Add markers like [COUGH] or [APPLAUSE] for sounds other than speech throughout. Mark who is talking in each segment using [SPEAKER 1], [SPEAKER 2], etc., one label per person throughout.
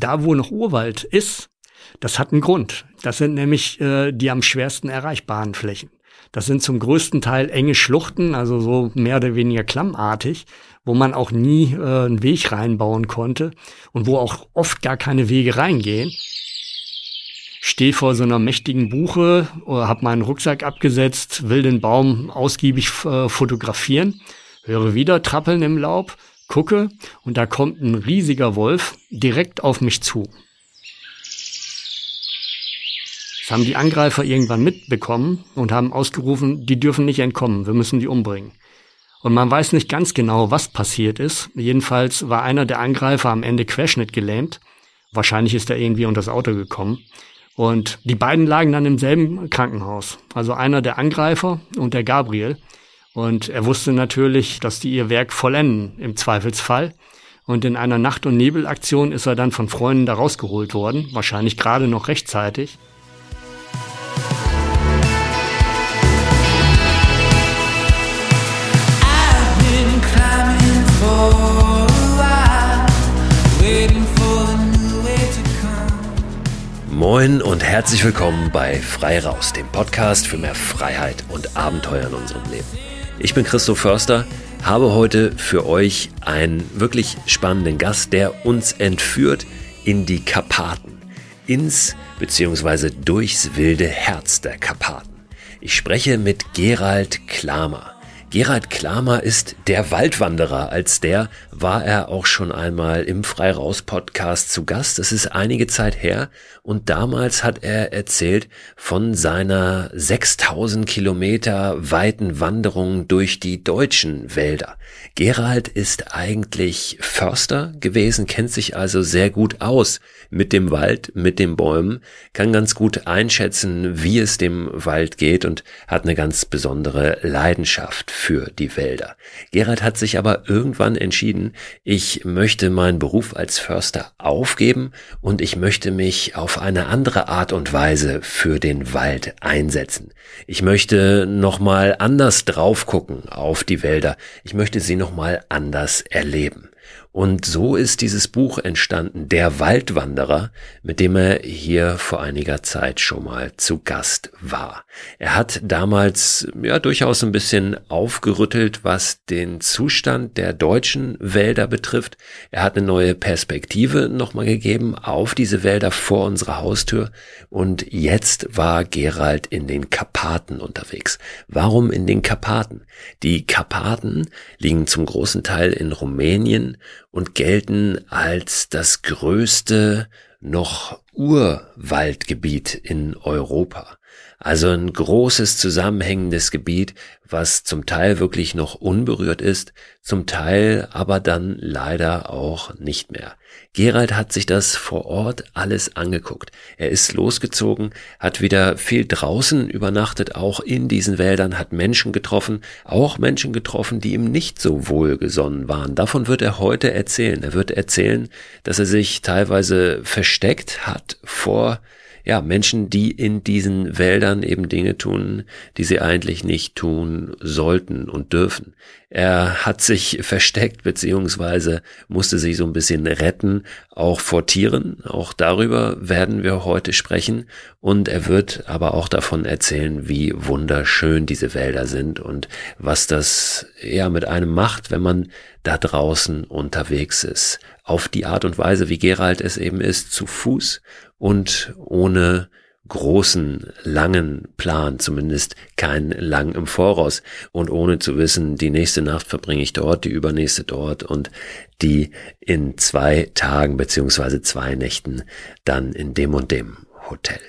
[SPEAKER 1] da wo noch Urwald ist, das hat einen Grund. Das sind nämlich äh, die am schwersten erreichbaren Flächen. Das sind zum größten Teil enge Schluchten, also so mehr oder weniger klammartig, wo man auch nie äh, einen Weg reinbauen konnte und wo auch oft gar keine Wege reingehen. Stehe vor so einer mächtigen Buche, äh, habe meinen Rucksack abgesetzt, will den Baum ausgiebig äh, fotografieren, höre wieder Trappeln im Laub, gucke und da kommt ein riesiger Wolf direkt auf mich zu. Das haben die Angreifer irgendwann mitbekommen und haben ausgerufen, die dürfen nicht entkommen, wir müssen die umbringen. Und man weiß nicht ganz genau, was passiert ist. Jedenfalls war einer der Angreifer am Ende querschnittgelähmt. Wahrscheinlich ist er irgendwie unter das Auto gekommen. Und die beiden lagen dann im selben Krankenhaus. Also einer der Angreifer und der Gabriel. Und er wusste natürlich, dass die ihr Werk vollenden, im Zweifelsfall. Und in einer Nacht- und Nebelaktion ist er dann von Freunden da rausgeholt worden, wahrscheinlich gerade noch rechtzeitig.
[SPEAKER 2] Moin und herzlich willkommen bei Frei Raus, dem Podcast für mehr Freiheit und Abenteuer in unserem Leben. Ich bin Christoph Förster, habe heute für euch einen wirklich spannenden Gast, der uns entführt in die Karpaten, ins bzw. durchs wilde Herz der Karpaten. Ich spreche mit Gerald Klamer. Gerald Klamer ist der Waldwanderer. Als der war er auch schon einmal im Freiraus-Podcast zu Gast. Das ist einige Zeit her. Und damals hat er erzählt von seiner 6000 Kilometer weiten Wanderung durch die deutschen Wälder. Gerald ist eigentlich Förster gewesen, kennt sich also sehr gut aus mit dem Wald, mit den Bäumen, kann ganz gut einschätzen, wie es dem Wald geht und hat eine ganz besondere Leidenschaft für die Wälder. Gerald hat sich aber irgendwann entschieden, ich möchte meinen Beruf als Förster aufgeben und ich möchte mich auf eine andere Art und Weise für den Wald einsetzen. Ich möchte nochmal anders drauf gucken auf die Wälder. Ich möchte sie nochmal anders erleben. Und so ist dieses Buch entstanden, Der Waldwanderer, mit dem er hier vor einiger Zeit schon mal zu Gast war. Er hat damals ja durchaus ein bisschen aufgerüttelt, was den Zustand der deutschen Wälder betrifft. Er hat eine neue Perspektive nochmal gegeben auf diese Wälder vor unserer Haustür. Und jetzt war Gerald in den Karpaten unterwegs. Warum in den Karpaten? Die Karpaten liegen zum großen Teil in Rumänien und gelten als das größte noch Urwaldgebiet in Europa. Also ein großes zusammenhängendes Gebiet, was zum Teil wirklich noch unberührt ist, zum Teil aber dann leider auch nicht mehr. Gerald hat sich das vor Ort alles angeguckt. Er ist losgezogen, hat wieder viel draußen übernachtet, auch in diesen Wäldern, hat Menschen getroffen, auch Menschen getroffen, die ihm nicht so wohlgesonnen waren. Davon wird er heute erzählen. Er wird erzählen, dass er sich teilweise versteckt hat vor ja, Menschen, die in diesen Wäldern eben Dinge tun, die sie eigentlich nicht tun sollten und dürfen. Er hat sich versteckt beziehungsweise musste sich so ein bisschen retten, auch vor Tieren. Auch darüber werden wir heute sprechen. Und er wird aber auch davon erzählen, wie wunderschön diese Wälder sind und was das ja mit einem macht, wenn man da draußen unterwegs ist. Auf die Art und Weise, wie Gerald es eben ist, zu Fuß und ohne großen, langen Plan, zumindest kein lang im Voraus und ohne zu wissen, die nächste Nacht verbringe ich dort, die übernächste dort und die in zwei Tagen beziehungsweise zwei Nächten dann in dem und dem Hotel.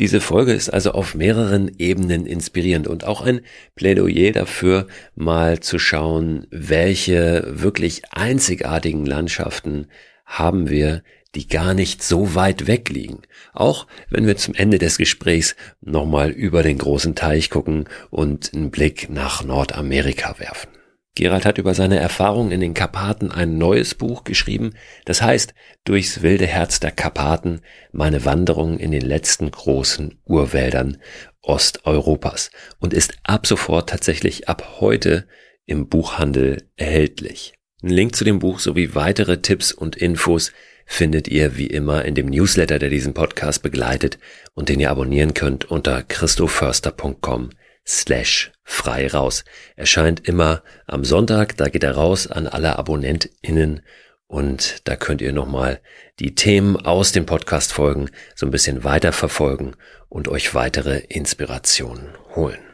[SPEAKER 2] Diese Folge ist also auf mehreren Ebenen inspirierend und auch ein Plädoyer dafür, mal zu schauen, welche wirklich einzigartigen Landschaften haben wir die gar nicht so weit weg liegen. Auch wenn wir zum Ende des Gesprächs nochmal über den großen Teich gucken und einen Blick nach Nordamerika werfen. Gerald hat über seine Erfahrungen in den Karpaten ein neues Buch geschrieben, das heißt Durchs wilde Herz der Karpaten, meine Wanderung in den letzten großen Urwäldern Osteuropas und ist ab sofort tatsächlich ab heute im Buchhandel erhältlich. Ein Link zu dem Buch sowie weitere Tipps und Infos findet ihr wie immer in dem Newsletter, der diesen Podcast begleitet und den ihr abonnieren könnt unter christoförster.com slash frei raus. Erscheint immer am Sonntag, da geht er raus an alle AbonnentInnen und da könnt ihr nochmal die Themen aus den Podcast-Folgen so ein bisschen weiter verfolgen und euch weitere Inspirationen holen.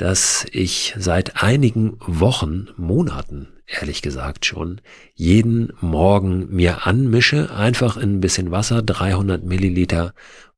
[SPEAKER 2] das ich seit einigen Wochen, Monaten ehrlich gesagt schon, jeden Morgen mir anmische, einfach in ein bisschen Wasser, 300 Milliliter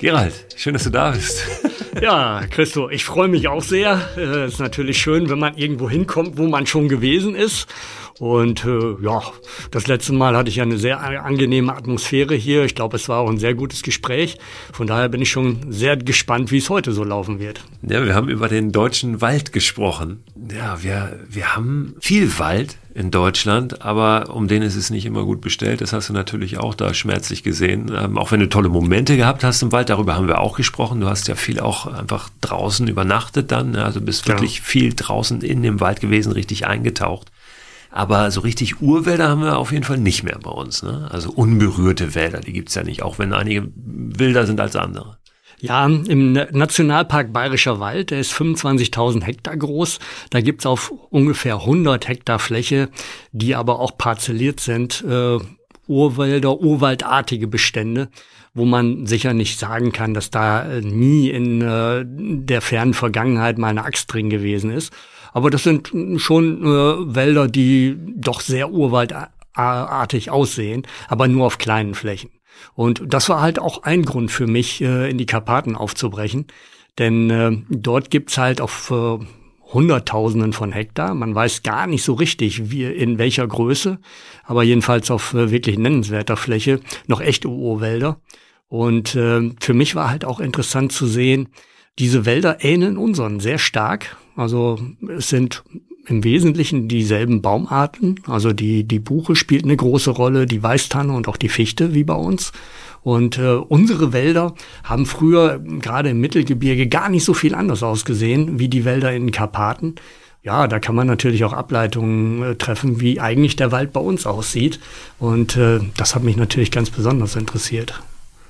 [SPEAKER 2] Gerald, schön, dass du da bist. [LAUGHS]
[SPEAKER 1] Ja, Christo, ich freue mich auch sehr. Es äh, ist natürlich schön, wenn man irgendwo hinkommt, wo man schon gewesen ist. Und äh, ja, das letzte Mal hatte ich ja eine sehr angenehme Atmosphäre hier. Ich glaube, es war auch ein sehr gutes Gespräch. Von daher bin ich schon sehr gespannt, wie es heute so laufen wird.
[SPEAKER 2] Ja, wir haben über den deutschen Wald gesprochen. Ja, wir, wir haben viel Wald in Deutschland, aber um den ist es nicht immer gut bestellt. Das hast du natürlich auch da schmerzlich gesehen. Ähm, auch wenn du tolle Momente gehabt hast im Wald, darüber haben wir auch gesprochen. Du hast ja viel auch einfach draußen übernachtet dann. Also bist wirklich ja. viel draußen in dem Wald gewesen, richtig eingetaucht. Aber so richtig Urwälder haben wir auf jeden Fall nicht mehr bei uns. Ne? Also unberührte Wälder, die gibt's ja nicht, auch wenn einige wilder sind als andere.
[SPEAKER 1] Ja, im Nationalpark Bayerischer Wald, der ist 25.000 Hektar groß. Da gibt's auf ungefähr 100 Hektar Fläche, die aber auch parzelliert sind, äh, Urwälder, urwaldartige Bestände, wo man sicher nicht sagen kann, dass da äh, nie in äh, der fernen Vergangenheit mal eine Axt drin gewesen ist. Aber das sind schon äh, Wälder, die doch sehr urwaldartig aussehen, aber nur auf kleinen Flächen. Und das war halt auch ein Grund für mich, äh, in die Karpaten aufzubrechen. Denn äh, dort gibt's halt auf äh, Hunderttausenden von Hektar. Man weiß gar nicht so richtig, wie in welcher Größe, aber jedenfalls auf wirklich nennenswerter Fläche noch echte Urwälder. Und für mich war halt auch interessant zu sehen, diese Wälder ähneln unseren sehr stark. Also es sind im Wesentlichen dieselben Baumarten. Also die, die Buche spielt eine große Rolle, die Weißtanne und auch die Fichte wie bei uns. Und äh, unsere Wälder haben früher gerade im Mittelgebirge gar nicht so viel anders ausgesehen wie die Wälder in den Karpaten. Ja, da kann man natürlich auch Ableitungen äh, treffen, wie eigentlich der Wald bei uns aussieht. Und äh, das hat mich natürlich ganz besonders interessiert.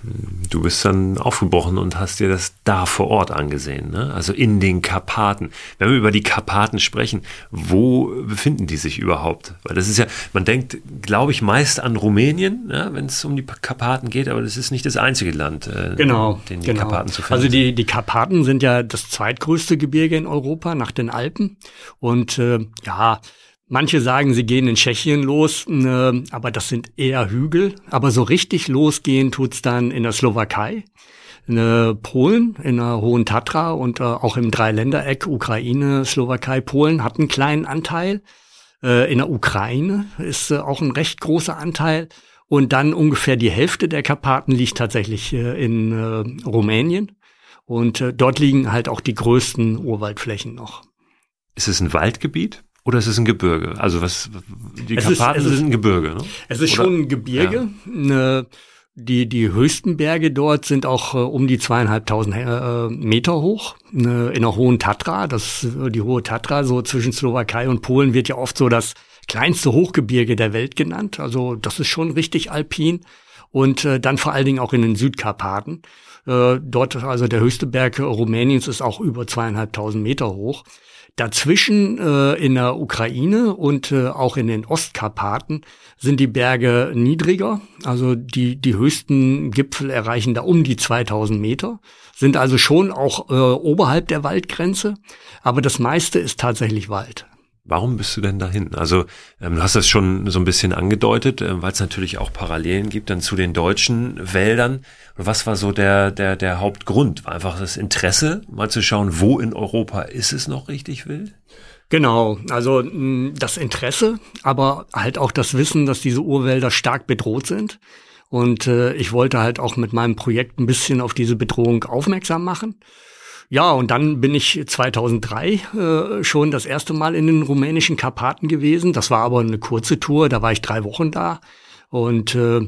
[SPEAKER 2] Du bist dann aufgebrochen und hast dir das da vor Ort angesehen, ne? also in den Karpaten. Wenn wir über die Karpaten sprechen, wo befinden die sich überhaupt? Weil das ist ja, man denkt, glaube ich, meist an Rumänien, ne? wenn es um die Karpaten geht, aber das ist nicht das einzige Land,
[SPEAKER 1] äh, genau, den die genau. Karpaten zu finden. Also die, die Karpaten sind ja das zweitgrößte Gebirge in Europa nach den Alpen und äh, ja, Manche sagen, sie gehen in Tschechien los, äh, aber das sind eher Hügel. Aber so richtig losgehen tut's dann in der Slowakei, in äh, Polen, in der Hohen Tatra und äh, auch im Dreiländereck Ukraine, Slowakei, Polen hat einen kleinen Anteil. Äh, in der Ukraine ist äh, auch ein recht großer Anteil. Und dann ungefähr die Hälfte der Karpaten liegt tatsächlich in Rumänien. Und dort liegen halt auch die größten Urwaldflächen noch.
[SPEAKER 2] Ist es ein Waldgebiet? Oder ist es ein Gebirge? Also was die es Karpaten ist, sind ein Gebirge, ne?
[SPEAKER 1] Es ist Oder? schon ein Gebirge. Ja. Ne, die, die höchsten Berge dort sind auch äh, um die zweieinhalbtausend äh, Meter hoch. Ne, in der Hohen Tatra, das äh, die Hohe Tatra, so zwischen Slowakei und Polen wird ja oft so das kleinste Hochgebirge der Welt genannt. Also das ist schon richtig alpin. Und äh, dann vor allen Dingen auch in den Südkarpaten. Äh, dort, also der höchste Berg Rumäniens ist auch über zweieinhalbtausend Meter hoch. Dazwischen äh, in der Ukraine und äh, auch in den Ostkarpaten sind die Berge niedriger. Also die, die höchsten Gipfel erreichen da um die 2000 Meter, sind also schon auch äh, oberhalb der Waldgrenze. Aber das meiste ist tatsächlich Wald.
[SPEAKER 2] Warum bist du denn dahin? Also ähm, du hast das schon so ein bisschen angedeutet, äh, weil es natürlich auch Parallelen gibt dann zu den deutschen Wäldern. Und was war so der, der, der Hauptgrund? War einfach das Interesse, mal zu schauen, wo in Europa ist es noch richtig wild?
[SPEAKER 1] Genau, also das Interesse, aber halt auch das Wissen, dass diese Urwälder stark bedroht sind. Und äh, ich wollte halt auch mit meinem Projekt ein bisschen auf diese Bedrohung aufmerksam machen. Ja, und dann bin ich 2003 äh, schon das erste Mal in den rumänischen Karpaten gewesen. Das war aber eine kurze Tour, da war ich drei Wochen da. Und äh,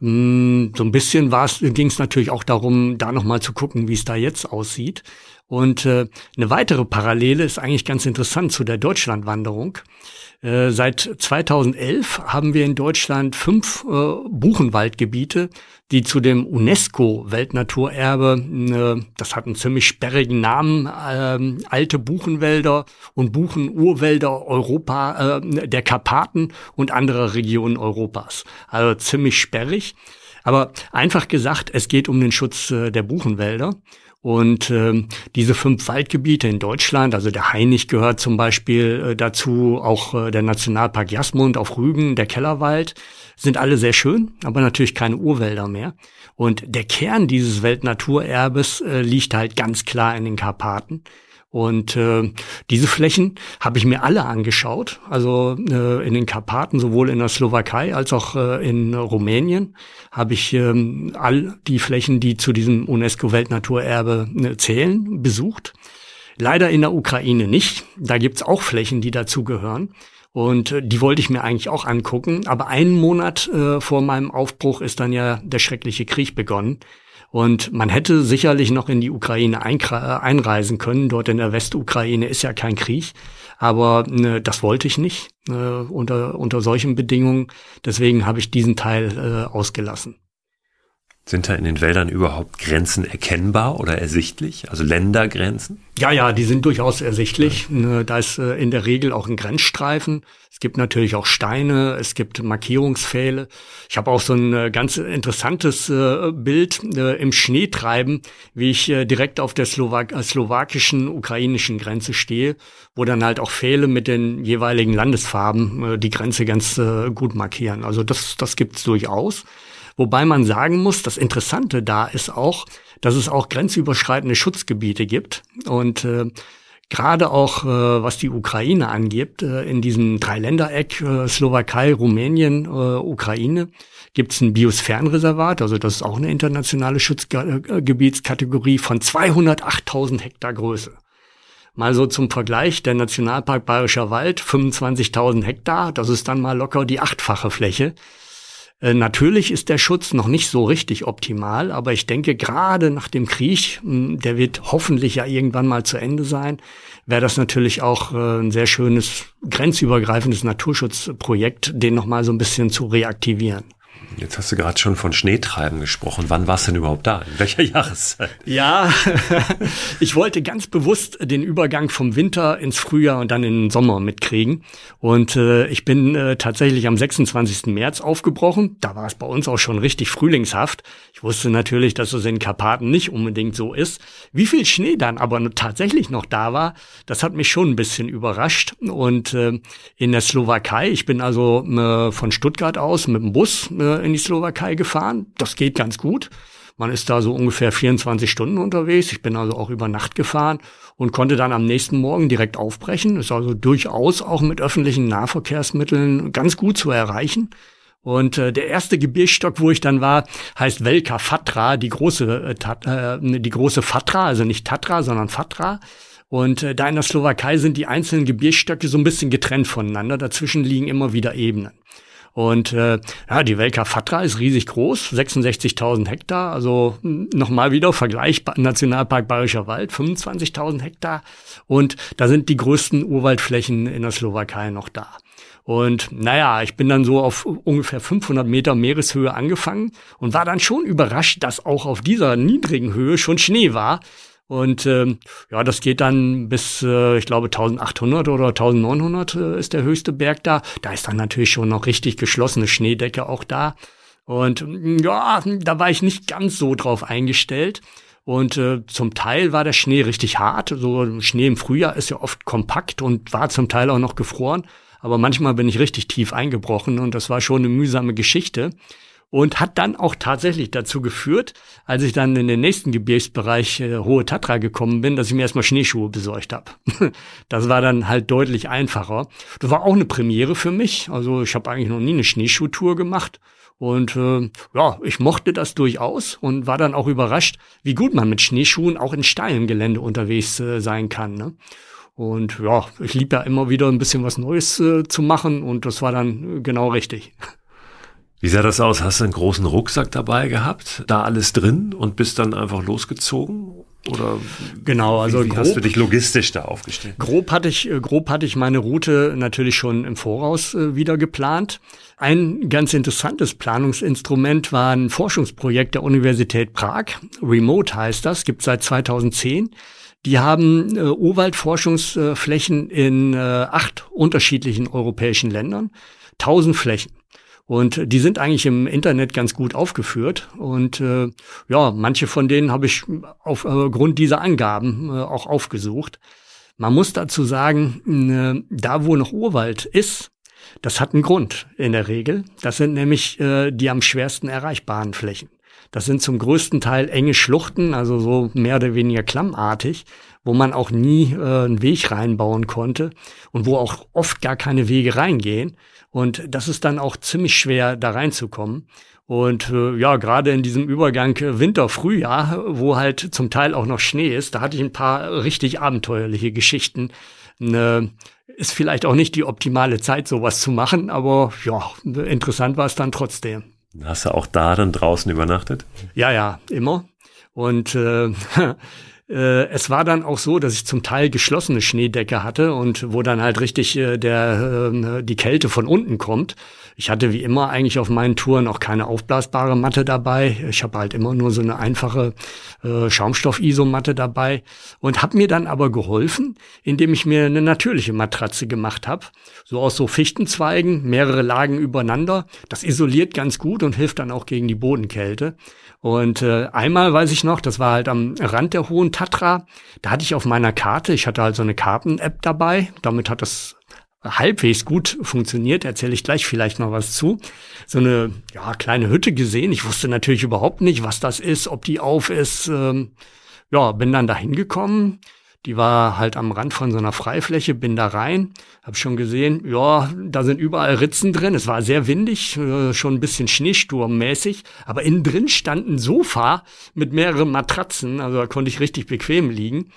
[SPEAKER 1] mh, so ein bisschen ging es natürlich auch darum, da nochmal zu gucken, wie es da jetzt aussieht. Und äh, eine weitere Parallele ist eigentlich ganz interessant zu der Deutschlandwanderung. Äh, seit 2011 haben wir in Deutschland fünf äh, Buchenwaldgebiete, die zu dem UNESCO-Weltnaturerbe, äh, das hat einen ziemlich sperrigen Namen, äh, alte Buchenwälder und Buchenurwälder Europa, äh, der Karpaten und anderer Regionen Europas. Also ziemlich sperrig. Aber einfach gesagt, es geht um den Schutz äh, der Buchenwälder. Und äh, diese fünf Waldgebiete in Deutschland, also der Hainich gehört zum Beispiel äh, dazu, auch äh, der Nationalpark Jasmund auf Rügen, der Kellerwald, sind alle sehr schön, aber natürlich keine Urwälder mehr. Und der Kern dieses Weltnaturerbes äh, liegt halt ganz klar in den Karpaten. Und äh, diese Flächen habe ich mir alle angeschaut, also äh, in den Karpaten, sowohl in der Slowakei als auch äh, in Rumänien, habe ich äh, all die Flächen, die zu diesem UNESCO-Weltnaturerbe äh, zählen, besucht. Leider in der Ukraine nicht. Da gibt's auch Flächen, die dazugehören. Und äh, die wollte ich mir eigentlich auch angucken. Aber einen Monat äh, vor meinem Aufbruch ist dann ja der schreckliche Krieg begonnen. Und man hätte sicherlich noch in die Ukraine äh, einreisen können. Dort in der Westukraine ist ja kein Krieg. Aber ne, das wollte ich nicht äh, unter, unter solchen Bedingungen. Deswegen habe ich diesen Teil äh, ausgelassen.
[SPEAKER 2] Sind da in den Wäldern überhaupt Grenzen erkennbar oder ersichtlich? Also Ländergrenzen?
[SPEAKER 1] Ja, ja, die sind durchaus ersichtlich. Ja. Ne, da ist äh, in der Regel auch ein Grenzstreifen. Es gibt natürlich auch Steine, es gibt Markierungspfähle. Ich habe auch so ein äh, ganz interessantes äh, Bild im Schneetreiben, wie ich direkt auf der Slowak slowakischen, ukrainischen Grenze stehe, wo dann halt auch Pfähle mit den jeweiligen Landesfarben die Grenze ganz gut markieren. Also das, das gibt's durchaus. Wobei man sagen muss, das Interessante da ist auch, dass es auch grenzüberschreitende Schutzgebiete gibt. Und äh, gerade auch, äh, was die Ukraine angeht, äh, in diesem Dreiländereck äh, Slowakei, Rumänien, äh, Ukraine, gibt es ein Biosphärenreservat, also das ist auch eine internationale Schutzgebietskategorie von 208.000 Hektar Größe. Mal so zum Vergleich, der Nationalpark Bayerischer Wald, 25.000 Hektar, das ist dann mal locker die achtfache Fläche. Äh, natürlich ist der Schutz noch nicht so richtig optimal, aber ich denke, gerade nach dem Krieg, hm, der wird hoffentlich ja irgendwann mal zu Ende sein, wäre das natürlich auch äh, ein sehr schönes grenzübergreifendes Naturschutzprojekt, den nochmal so ein bisschen zu reaktivieren.
[SPEAKER 2] Jetzt hast du gerade schon von Schneetreiben gesprochen. Wann warst du denn überhaupt da? In welcher [LAUGHS] Jahreszeit?
[SPEAKER 1] Ja, [LAUGHS] ich wollte ganz bewusst den Übergang vom Winter ins Frühjahr und dann in den Sommer mitkriegen. Und äh, ich bin äh, tatsächlich am 26. März aufgebrochen. Da war es bei uns auch schon richtig frühlingshaft. Ich wusste natürlich, dass es in Karpaten nicht unbedingt so ist. Wie viel Schnee dann aber tatsächlich noch da war, das hat mich schon ein bisschen überrascht. Und äh, in der Slowakei, ich bin also äh, von Stuttgart aus mit dem Bus äh, in die Slowakei gefahren. Das geht ganz gut. Man ist da so ungefähr 24 Stunden unterwegs. Ich bin also auch über Nacht gefahren und konnte dann am nächsten Morgen direkt aufbrechen. Ist also durchaus auch mit öffentlichen Nahverkehrsmitteln ganz gut zu erreichen. Und äh, der erste Gebirgsstock, wo ich dann war, heißt Velka Fatra, die große, äh, äh, die große Fatra, also nicht Tatra, sondern Fatra. Und äh, da in der Slowakei sind die einzelnen Gebirgsstöcke so ein bisschen getrennt voneinander. Dazwischen liegen immer wieder Ebenen. Und äh, ja, die Velka Fatra ist riesig groß, 66.000 Hektar, also nochmal wieder Vergleich Nationalpark Bayerischer Wald, 25.000 Hektar. Und da sind die größten Urwaldflächen in der Slowakei noch da. Und naja, ich bin dann so auf ungefähr 500 Meter Meereshöhe angefangen und war dann schon überrascht, dass auch auf dieser niedrigen Höhe schon Schnee war. Und ähm, ja, das geht dann bis, äh, ich glaube, 1800 oder 1900 äh, ist der höchste Berg da. Da ist dann natürlich schon noch richtig geschlossene Schneedecke auch da. Und ja, da war ich nicht ganz so drauf eingestellt. Und äh, zum Teil war der Schnee richtig hart. So Schnee im Frühjahr ist ja oft kompakt und war zum Teil auch noch gefroren. Aber manchmal bin ich richtig tief eingebrochen und das war schon eine mühsame Geschichte und hat dann auch tatsächlich dazu geführt, als ich dann in den nächsten Gebirgsbereich äh, Hohe Tatra gekommen bin, dass ich mir erstmal Schneeschuhe besorgt habe. [LAUGHS] das war dann halt deutlich einfacher. Das war auch eine Premiere für mich. Also ich habe eigentlich noch nie eine Schneeschuhtour gemacht. Und äh, ja, ich mochte das durchaus und war dann auch überrascht, wie gut man mit Schneeschuhen auch in steilem Gelände unterwegs äh, sein kann. Ne? Und ja, ich lieb ja immer wieder ein bisschen was Neues äh, zu machen und das war dann äh, genau richtig.
[SPEAKER 2] Wie sah das aus? Hast du einen großen Rucksack dabei gehabt, da alles drin und bist dann einfach losgezogen? Oder
[SPEAKER 1] genau, also
[SPEAKER 2] wie, wie grob, hast du dich logistisch da aufgestellt?
[SPEAKER 1] Grob hatte ich, äh, grob hatte ich meine Route natürlich schon im Voraus äh, wieder geplant. Ein ganz interessantes Planungsinstrument war ein Forschungsprojekt der Universität Prag. Remote heißt das, gibt seit 2010. Die haben äh, Urwaldforschungsflächen in äh, acht unterschiedlichen europäischen Ländern, tausend Flächen. Und die sind eigentlich im Internet ganz gut aufgeführt. Und äh, ja, manche von denen habe ich aufgrund äh, dieser Angaben äh, auch aufgesucht. Man muss dazu sagen, äh, da wo noch Urwald ist, das hat einen Grund in der Regel. Das sind nämlich äh, die am schwersten erreichbaren Flächen. Das sind zum größten Teil enge Schluchten, also so mehr oder weniger klammartig, wo man auch nie äh, einen Weg reinbauen konnte und wo auch oft gar keine Wege reingehen. Und das ist dann auch ziemlich schwer, da reinzukommen. Und äh, ja, gerade in diesem Übergang Winter-Frühjahr, wo halt zum Teil auch noch Schnee ist, da hatte ich ein paar richtig abenteuerliche Geschichten. Ne, ist vielleicht auch nicht die optimale Zeit, sowas zu machen, aber ja, interessant war es dann trotzdem.
[SPEAKER 2] Hast du auch da dann draußen übernachtet?
[SPEAKER 1] Ja, ja, immer. Und äh, [LAUGHS] es war dann auch so, dass ich zum Teil geschlossene Schneedecke hatte und wo dann halt richtig äh, der, äh, die Kälte von unten kommt. Ich hatte wie immer eigentlich auf meinen Touren auch keine aufblasbare Matte dabei. Ich habe halt immer nur so eine einfache äh, Schaumstoff-Isomatte dabei und habe mir dann aber geholfen, indem ich mir eine natürliche Matratze gemacht habe. So aus so Fichtenzweigen, mehrere Lagen übereinander. Das isoliert ganz gut und hilft dann auch gegen die Bodenkälte. Und äh, einmal weiß ich noch, das war halt am Rand der Hohen Tatra, da hatte ich auf meiner Karte, ich hatte halt so eine Karten-App dabei, damit hat das halbwegs gut funktioniert, erzähle ich gleich vielleicht noch was zu. So eine ja, kleine Hütte gesehen. Ich wusste natürlich überhaupt nicht, was das ist, ob die auf ist. Ähm, ja, bin dann da hingekommen. Die war halt am Rand von so einer Freifläche, bin da rein, habe schon gesehen, ja, da sind überall Ritzen drin. Es war sehr windig, äh, schon ein bisschen Schneesturmmäßig, aber innen drin stand ein Sofa mit mehreren Matratzen, also da konnte ich richtig bequem liegen.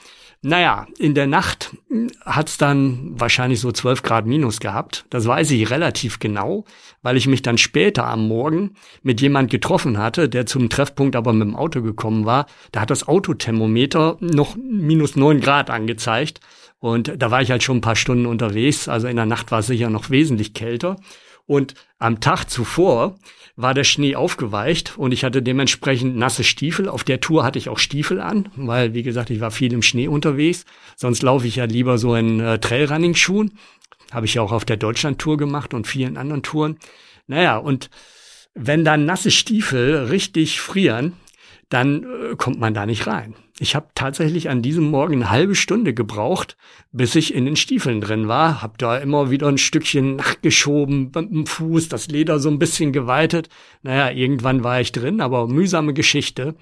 [SPEAKER 1] Naja, in der Nacht hm, hat's dann wahrscheinlich so 12 Grad minus gehabt. Das weiß ich relativ genau, weil ich mich dann später am Morgen mit jemand getroffen hatte, der zum Treffpunkt aber mit dem Auto gekommen war. Da hat das Autothermometer noch minus 9 Grad angezeigt. Und da war ich halt schon ein paar Stunden unterwegs. Also in der Nacht war es sicher noch wesentlich kälter. Und am Tag zuvor war der Schnee aufgeweicht und ich hatte dementsprechend nasse Stiefel. Auf der Tour hatte ich auch Stiefel an, weil, wie gesagt, ich war viel im Schnee unterwegs. Sonst laufe ich ja lieber so in äh, Trailrunning-Schuhen. Habe ich ja auch auf der Deutschland-Tour gemacht und vielen anderen Touren. Naja, und wenn dann nasse Stiefel richtig frieren, dann äh, kommt man da nicht rein. Ich habe tatsächlich an diesem Morgen eine halbe Stunde gebraucht, bis ich in den Stiefeln drin war. Hab da immer wieder ein Stückchen nachgeschoben mit dem Fuß, das Leder so ein bisschen geweitet. Naja, irgendwann war ich drin, aber mühsame Geschichte.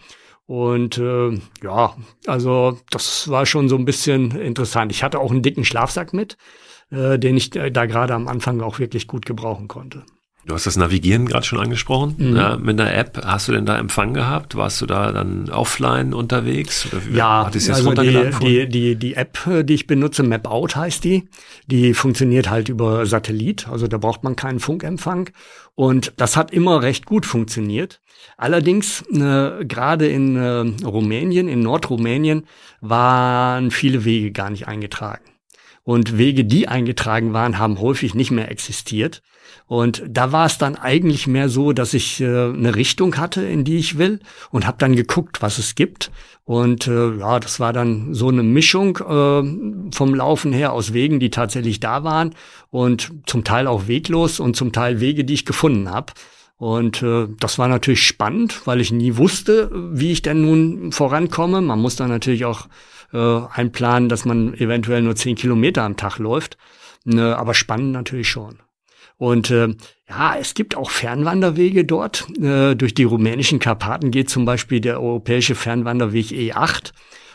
[SPEAKER 1] Und äh, ja, also das war schon so ein bisschen interessant. Ich hatte auch einen dicken Schlafsack mit, äh, den ich da gerade am Anfang auch wirklich gut gebrauchen konnte.
[SPEAKER 2] Du hast das Navigieren gerade schon angesprochen. Mhm. Ja, mit einer App hast du denn da Empfang gehabt? Warst du da dann offline unterwegs?
[SPEAKER 1] ja, also die, die, die, die App, die ich benutze, MapOut heißt die, die funktioniert halt über Satellit. Also da braucht man keinen Funkempfang. Und das hat immer recht gut funktioniert. Allerdings, äh, gerade in äh, Rumänien, in Nordrumänien, waren viele Wege gar nicht eingetragen. Und Wege, die eingetragen waren, haben häufig nicht mehr existiert. Und da war es dann eigentlich mehr so, dass ich äh, eine Richtung hatte, in die ich will und habe dann geguckt, was es gibt. Und äh, ja, das war dann so eine Mischung äh, vom Laufen her aus Wegen, die tatsächlich da waren und zum Teil auch weglos und zum Teil Wege, die ich gefunden habe. Und äh, das war natürlich spannend, weil ich nie wusste, wie ich denn nun vorankomme. Man muss dann natürlich auch äh, einplanen, dass man eventuell nur zehn Kilometer am Tag läuft. Ne, aber spannend natürlich schon. Und äh, ja, es gibt auch Fernwanderwege dort. Äh, durch die rumänischen Karpaten geht zum Beispiel der europäische Fernwanderweg E8.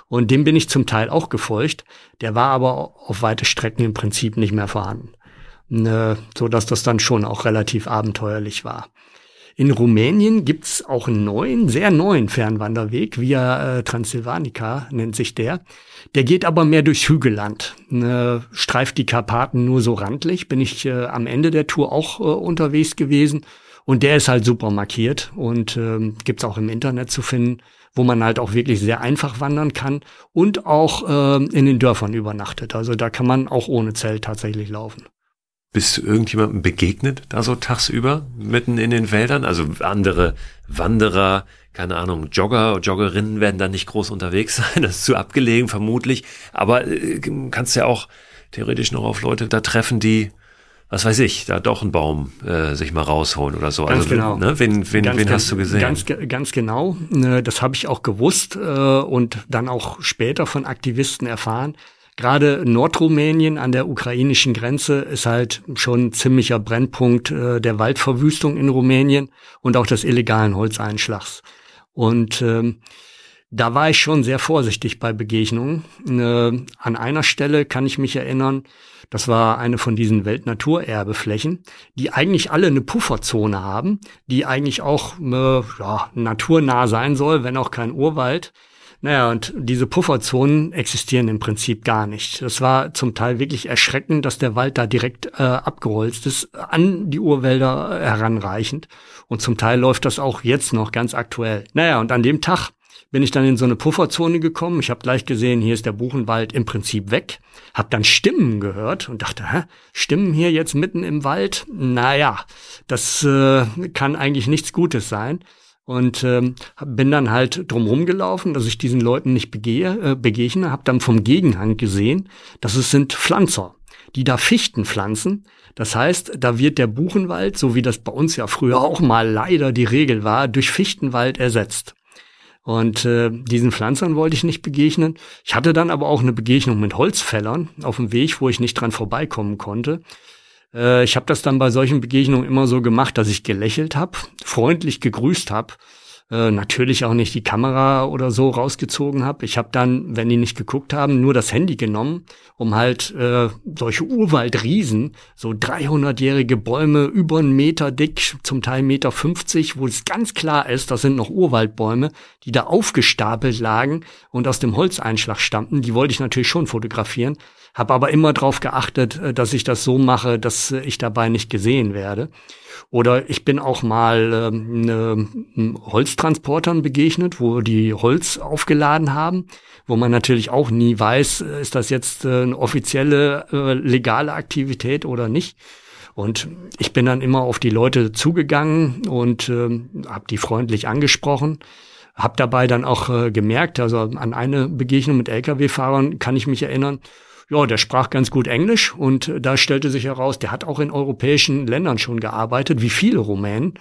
[SPEAKER 1] Und dem bin ich zum Teil auch gefolgt. Der war aber auf weite Strecken im Prinzip nicht mehr vorhanden. Äh, so dass das dann schon auch relativ abenteuerlich war. In Rumänien gibt's auch einen neuen, sehr neuen Fernwanderweg, via äh, Transsilvanica nennt sich der. Der geht aber mehr durchs Hügelland, äh, streift die Karpaten nur so randlich. Bin ich äh, am Ende der Tour auch äh, unterwegs gewesen. Und der ist halt super markiert und äh, gibt's auch im Internet zu finden, wo man halt auch wirklich sehr einfach wandern kann und auch äh, in den Dörfern übernachtet. Also da kann man auch ohne Zelt tatsächlich laufen.
[SPEAKER 2] Bist du irgendjemandem begegnet, da so tagsüber, mitten in den Wäldern? Also andere Wanderer, keine Ahnung, Jogger, Joggerinnen werden da nicht groß unterwegs [LAUGHS] sein, das ist zu abgelegen vermutlich. Aber äh, kannst ja auch theoretisch noch auf Leute da treffen, die was weiß ich, da doch einen Baum äh, sich mal rausholen oder so.
[SPEAKER 1] Ganz also, genau.
[SPEAKER 2] Ne, wen wen, ganz, wen hast du gesehen?
[SPEAKER 1] Ganz, ganz genau. Ne, das habe ich auch gewusst äh, und dann auch später von Aktivisten erfahren. Gerade Nordrumänien an der ukrainischen Grenze ist halt schon ein ziemlicher Brennpunkt äh, der Waldverwüstung in Rumänien und auch des illegalen Holzeinschlags. Und ähm, da war ich schon sehr vorsichtig bei Begegnungen. Äh, an einer Stelle kann ich mich erinnern, das war eine von diesen Weltnaturerbeflächen, die eigentlich alle eine Pufferzone haben, die eigentlich auch äh, ja, naturnah sein soll, wenn auch kein Urwald. Naja, und diese Pufferzonen existieren im Prinzip gar nicht. Das war zum Teil wirklich erschreckend, dass der Wald da direkt äh, abgeholzt ist, an die Urwälder heranreichend. Und zum Teil läuft das auch jetzt noch ganz aktuell. Naja, und an dem Tag bin ich dann in so eine Pufferzone gekommen. Ich habe gleich gesehen, hier ist der Buchenwald im Prinzip weg. Hab dann Stimmen gehört und dachte, hä, Stimmen hier jetzt mitten im Wald? Naja, das äh, kann eigentlich nichts Gutes sein und ähm, bin dann halt drumherum gelaufen, dass ich diesen Leuten nicht begehe, äh, begegne, habe dann vom Gegenhang gesehen, dass es sind Pflanzer, die da Fichten pflanzen. Das heißt, da wird der Buchenwald, so wie das bei uns ja früher auch mal leider die Regel war, durch Fichtenwald ersetzt. Und äh, diesen Pflanzern wollte ich nicht begegnen. Ich hatte dann aber auch eine Begegnung mit Holzfällern auf dem Weg, wo ich nicht dran vorbeikommen konnte. Äh, ich habe das dann bei solchen Begegnungen immer so gemacht, dass ich gelächelt habe, freundlich gegrüßt habe äh, natürlich auch nicht die Kamera oder so rausgezogen habe. Ich habe dann, wenn die nicht geguckt haben, nur das Handy genommen, um halt äh, solche Urwaldriesen, so 300-jährige Bäume über einen Meter dick, zum Teil Meter 50, wo es ganz klar ist, das sind noch Urwaldbäume, die da aufgestapelt lagen und aus dem Holzeinschlag stammten. Die wollte ich natürlich schon fotografieren, habe aber immer darauf geachtet, äh, dass ich das so mache, dass äh, ich dabei nicht gesehen werde. Oder ich bin auch mal ähm, ne, Holztransportern begegnet, wo die Holz aufgeladen haben, wo man natürlich auch nie weiß, äh, ist das jetzt äh, eine offizielle, äh, legale Aktivität oder nicht. Und ich bin dann immer auf die Leute zugegangen und äh, habe die freundlich angesprochen. Hab dabei dann auch äh, gemerkt, also an eine Begegnung mit Lkw-Fahrern kann ich mich erinnern, ja, der sprach ganz gut Englisch und da stellte sich heraus, der hat auch in europäischen Ländern schon gearbeitet, wie viele Rumänen.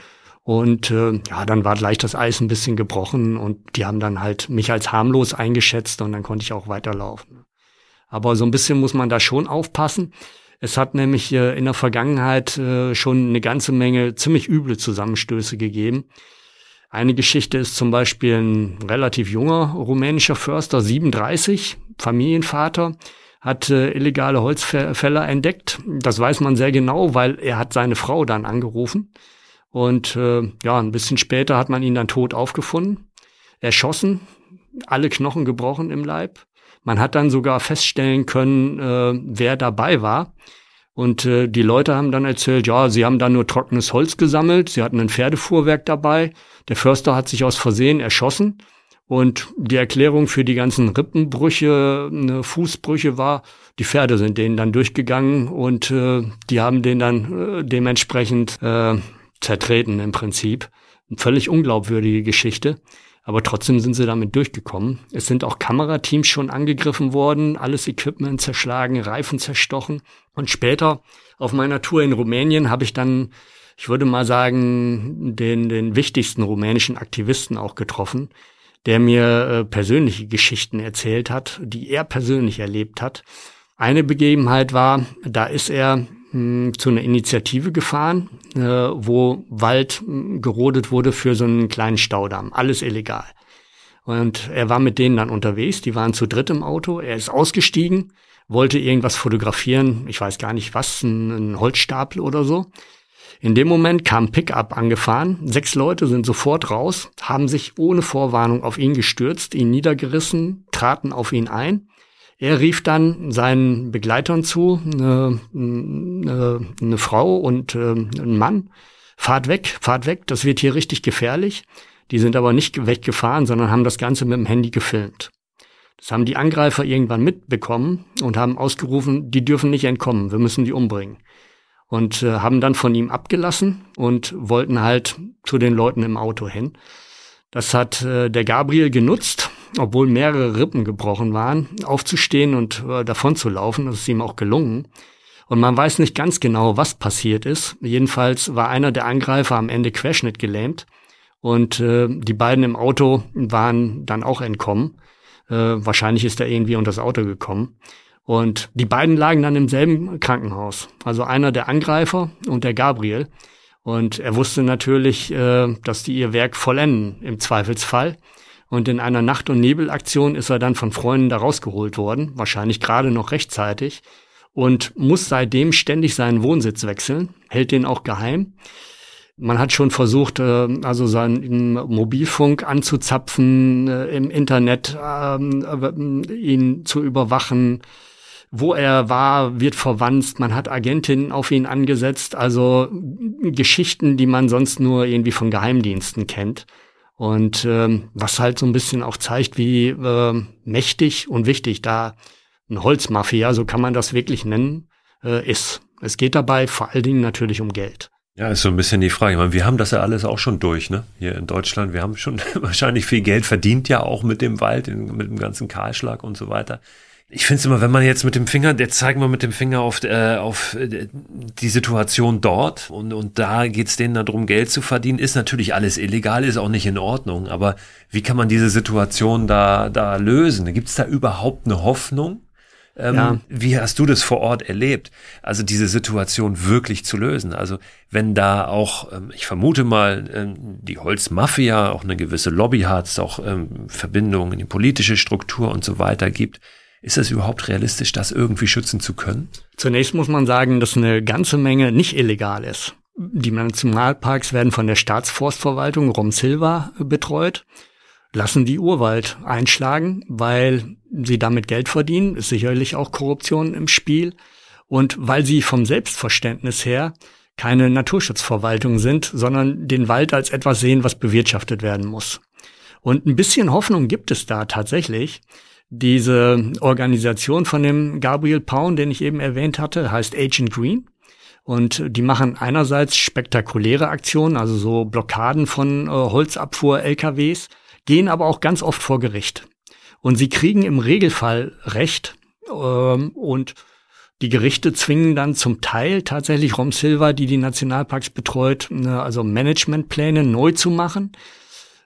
[SPEAKER 1] Und äh, ja, dann war gleich das Eis ein bisschen gebrochen und die haben dann halt mich als harmlos eingeschätzt und dann konnte ich auch weiterlaufen. Aber so ein bisschen muss man da schon aufpassen. Es hat nämlich äh, in der Vergangenheit äh, schon eine ganze Menge ziemlich üble Zusammenstöße gegeben. Eine Geschichte ist zum Beispiel ein relativ junger rumänischer Förster, 37, Familienvater, hat äh, illegale Holzfäller entdeckt. Das weiß man sehr genau, weil er hat seine Frau dann angerufen. Und äh, ja, ein bisschen später hat man ihn dann tot aufgefunden, erschossen, alle Knochen gebrochen im Leib. Man hat dann sogar feststellen können, äh, wer dabei war. Und äh, die Leute haben dann erzählt, ja, sie haben da nur trockenes Holz gesammelt, sie hatten ein Pferdefuhrwerk dabei, der Förster hat sich aus Versehen erschossen und die Erklärung für die ganzen Rippenbrüche, ne, Fußbrüche war, die Pferde sind denen dann durchgegangen und äh, die haben den dann äh, dementsprechend äh, zertreten im Prinzip. Eine völlig unglaubwürdige Geschichte. Aber trotzdem sind sie damit durchgekommen. Es sind auch Kamerateams schon angegriffen worden, alles Equipment zerschlagen, Reifen zerstochen. Und später auf meiner Tour in Rumänien habe ich dann, ich würde mal sagen, den, den wichtigsten rumänischen Aktivisten auch getroffen, der mir äh, persönliche Geschichten erzählt hat, die er persönlich erlebt hat. Eine Begebenheit war, da ist er mh, hm, zu einer Initiative gefahren, äh, wo Wald mh, hm, gerodet wurde für so einen kleinen Staudamm. Alles illegal. Und er war mit denen dann unterwegs, die waren zu dritt im Auto, er ist ausgestiegen, wollte irgendwas fotografieren, ich weiß gar nicht was, ein, ein Holzstapel oder so. In dem Moment kam Pickup angefahren. Sechs Leute sind sofort raus, haben sich ohne Vorwarnung auf ihn gestürzt, ihn niedergerissen, traten auf ihn ein. Er rief dann seinen Begleitern zu, eine, eine, eine Frau und äh, ein Mann, fahrt weg, fahrt weg, das wird hier richtig gefährlich. Die sind aber nicht weggefahren, sondern haben das Ganze mit dem Handy gefilmt. Das haben die Angreifer irgendwann mitbekommen und haben ausgerufen, die dürfen nicht entkommen, wir müssen die umbringen und äh, haben dann von ihm abgelassen und wollten halt zu den Leuten im Auto hin. Das hat äh, der Gabriel genutzt, obwohl mehrere Rippen gebrochen waren, aufzustehen und äh, davon zu laufen. Das ist ihm auch gelungen. Und man weiß nicht ganz genau, was passiert ist. Jedenfalls war einer der Angreifer am Ende querschnittgelähmt und äh, die beiden im Auto waren dann auch entkommen. Äh, wahrscheinlich ist er irgendwie unter das Auto gekommen. Und die beiden lagen dann im selben Krankenhaus. Also einer der Angreifer und der Gabriel. Und er wusste natürlich, äh, dass die ihr Werk vollenden im Zweifelsfall. Und in einer Nacht- und Nebelaktion ist er dann von Freunden da rausgeholt worden, wahrscheinlich gerade noch rechtzeitig, und muss seitdem ständig seinen Wohnsitz wechseln, hält den auch geheim. Man hat schon versucht, äh, also seinen Mobilfunk anzuzapfen, äh, im Internet ähm, ihn zu überwachen, wo er war, wird verwandt, man hat Agentinnen auf ihn angesetzt, also Geschichten, die man sonst nur irgendwie von Geheimdiensten kennt. Und ähm, was halt so ein bisschen auch zeigt, wie äh, mächtig und wichtig da ein Holzmafia, so kann man das wirklich nennen, äh, ist. Es geht dabei vor allen Dingen natürlich um Geld.
[SPEAKER 2] Ja, ist so ein bisschen die Frage. Ich meine, wir haben das ja alles auch schon durch, ne? Hier in Deutschland. Wir haben schon [LAUGHS] wahrscheinlich viel Geld verdient, ja auch mit dem Wald, mit dem ganzen Kahlschlag und so weiter. Ich finde es immer, wenn man jetzt mit dem Finger, jetzt zeigen wir mit dem Finger auf, äh, auf äh, die Situation dort und, und da geht's denen darum, Geld zu verdienen, ist natürlich alles illegal, ist auch nicht in Ordnung. Aber wie kann man diese Situation da, da lösen? Gibt's da überhaupt eine Hoffnung, Ähm, ja. Wie hast du das vor Ort erlebt? Also diese Situation wirklich zu lösen. Also wenn da auch, ähm, ich vermute mal, ähm, die Holzmafia auch eine gewisse Lobby hat, es auch ähm, Verbindungen in die politische Struktur und so weiter gibt. Ist es überhaupt realistisch, das irgendwie schützen zu können?
[SPEAKER 1] Zunächst muss man sagen, dass eine ganze Menge nicht illegal ist. Die Nationalparks werden von der Staatsforstverwaltung Rom betreut lassen die Urwald einschlagen, weil sie damit Geld verdienen, ist sicherlich auch Korruption im Spiel und weil sie vom Selbstverständnis her keine Naturschutzverwaltung sind, sondern den Wald als etwas sehen, was bewirtschaftet werden muss. Und ein bisschen Hoffnung gibt es da tatsächlich. Diese Organisation von dem Gabriel Paun, den ich eben erwähnt hatte, heißt Agent Green. Und die machen einerseits spektakuläre Aktionen, also so Blockaden von äh, Holzabfuhr-LKWs, gehen aber auch ganz oft vor Gericht. Und sie kriegen im Regelfall Recht ähm, und die Gerichte zwingen dann zum Teil tatsächlich Rom Silva, die die Nationalparks betreut, ne, also Managementpläne neu zu machen.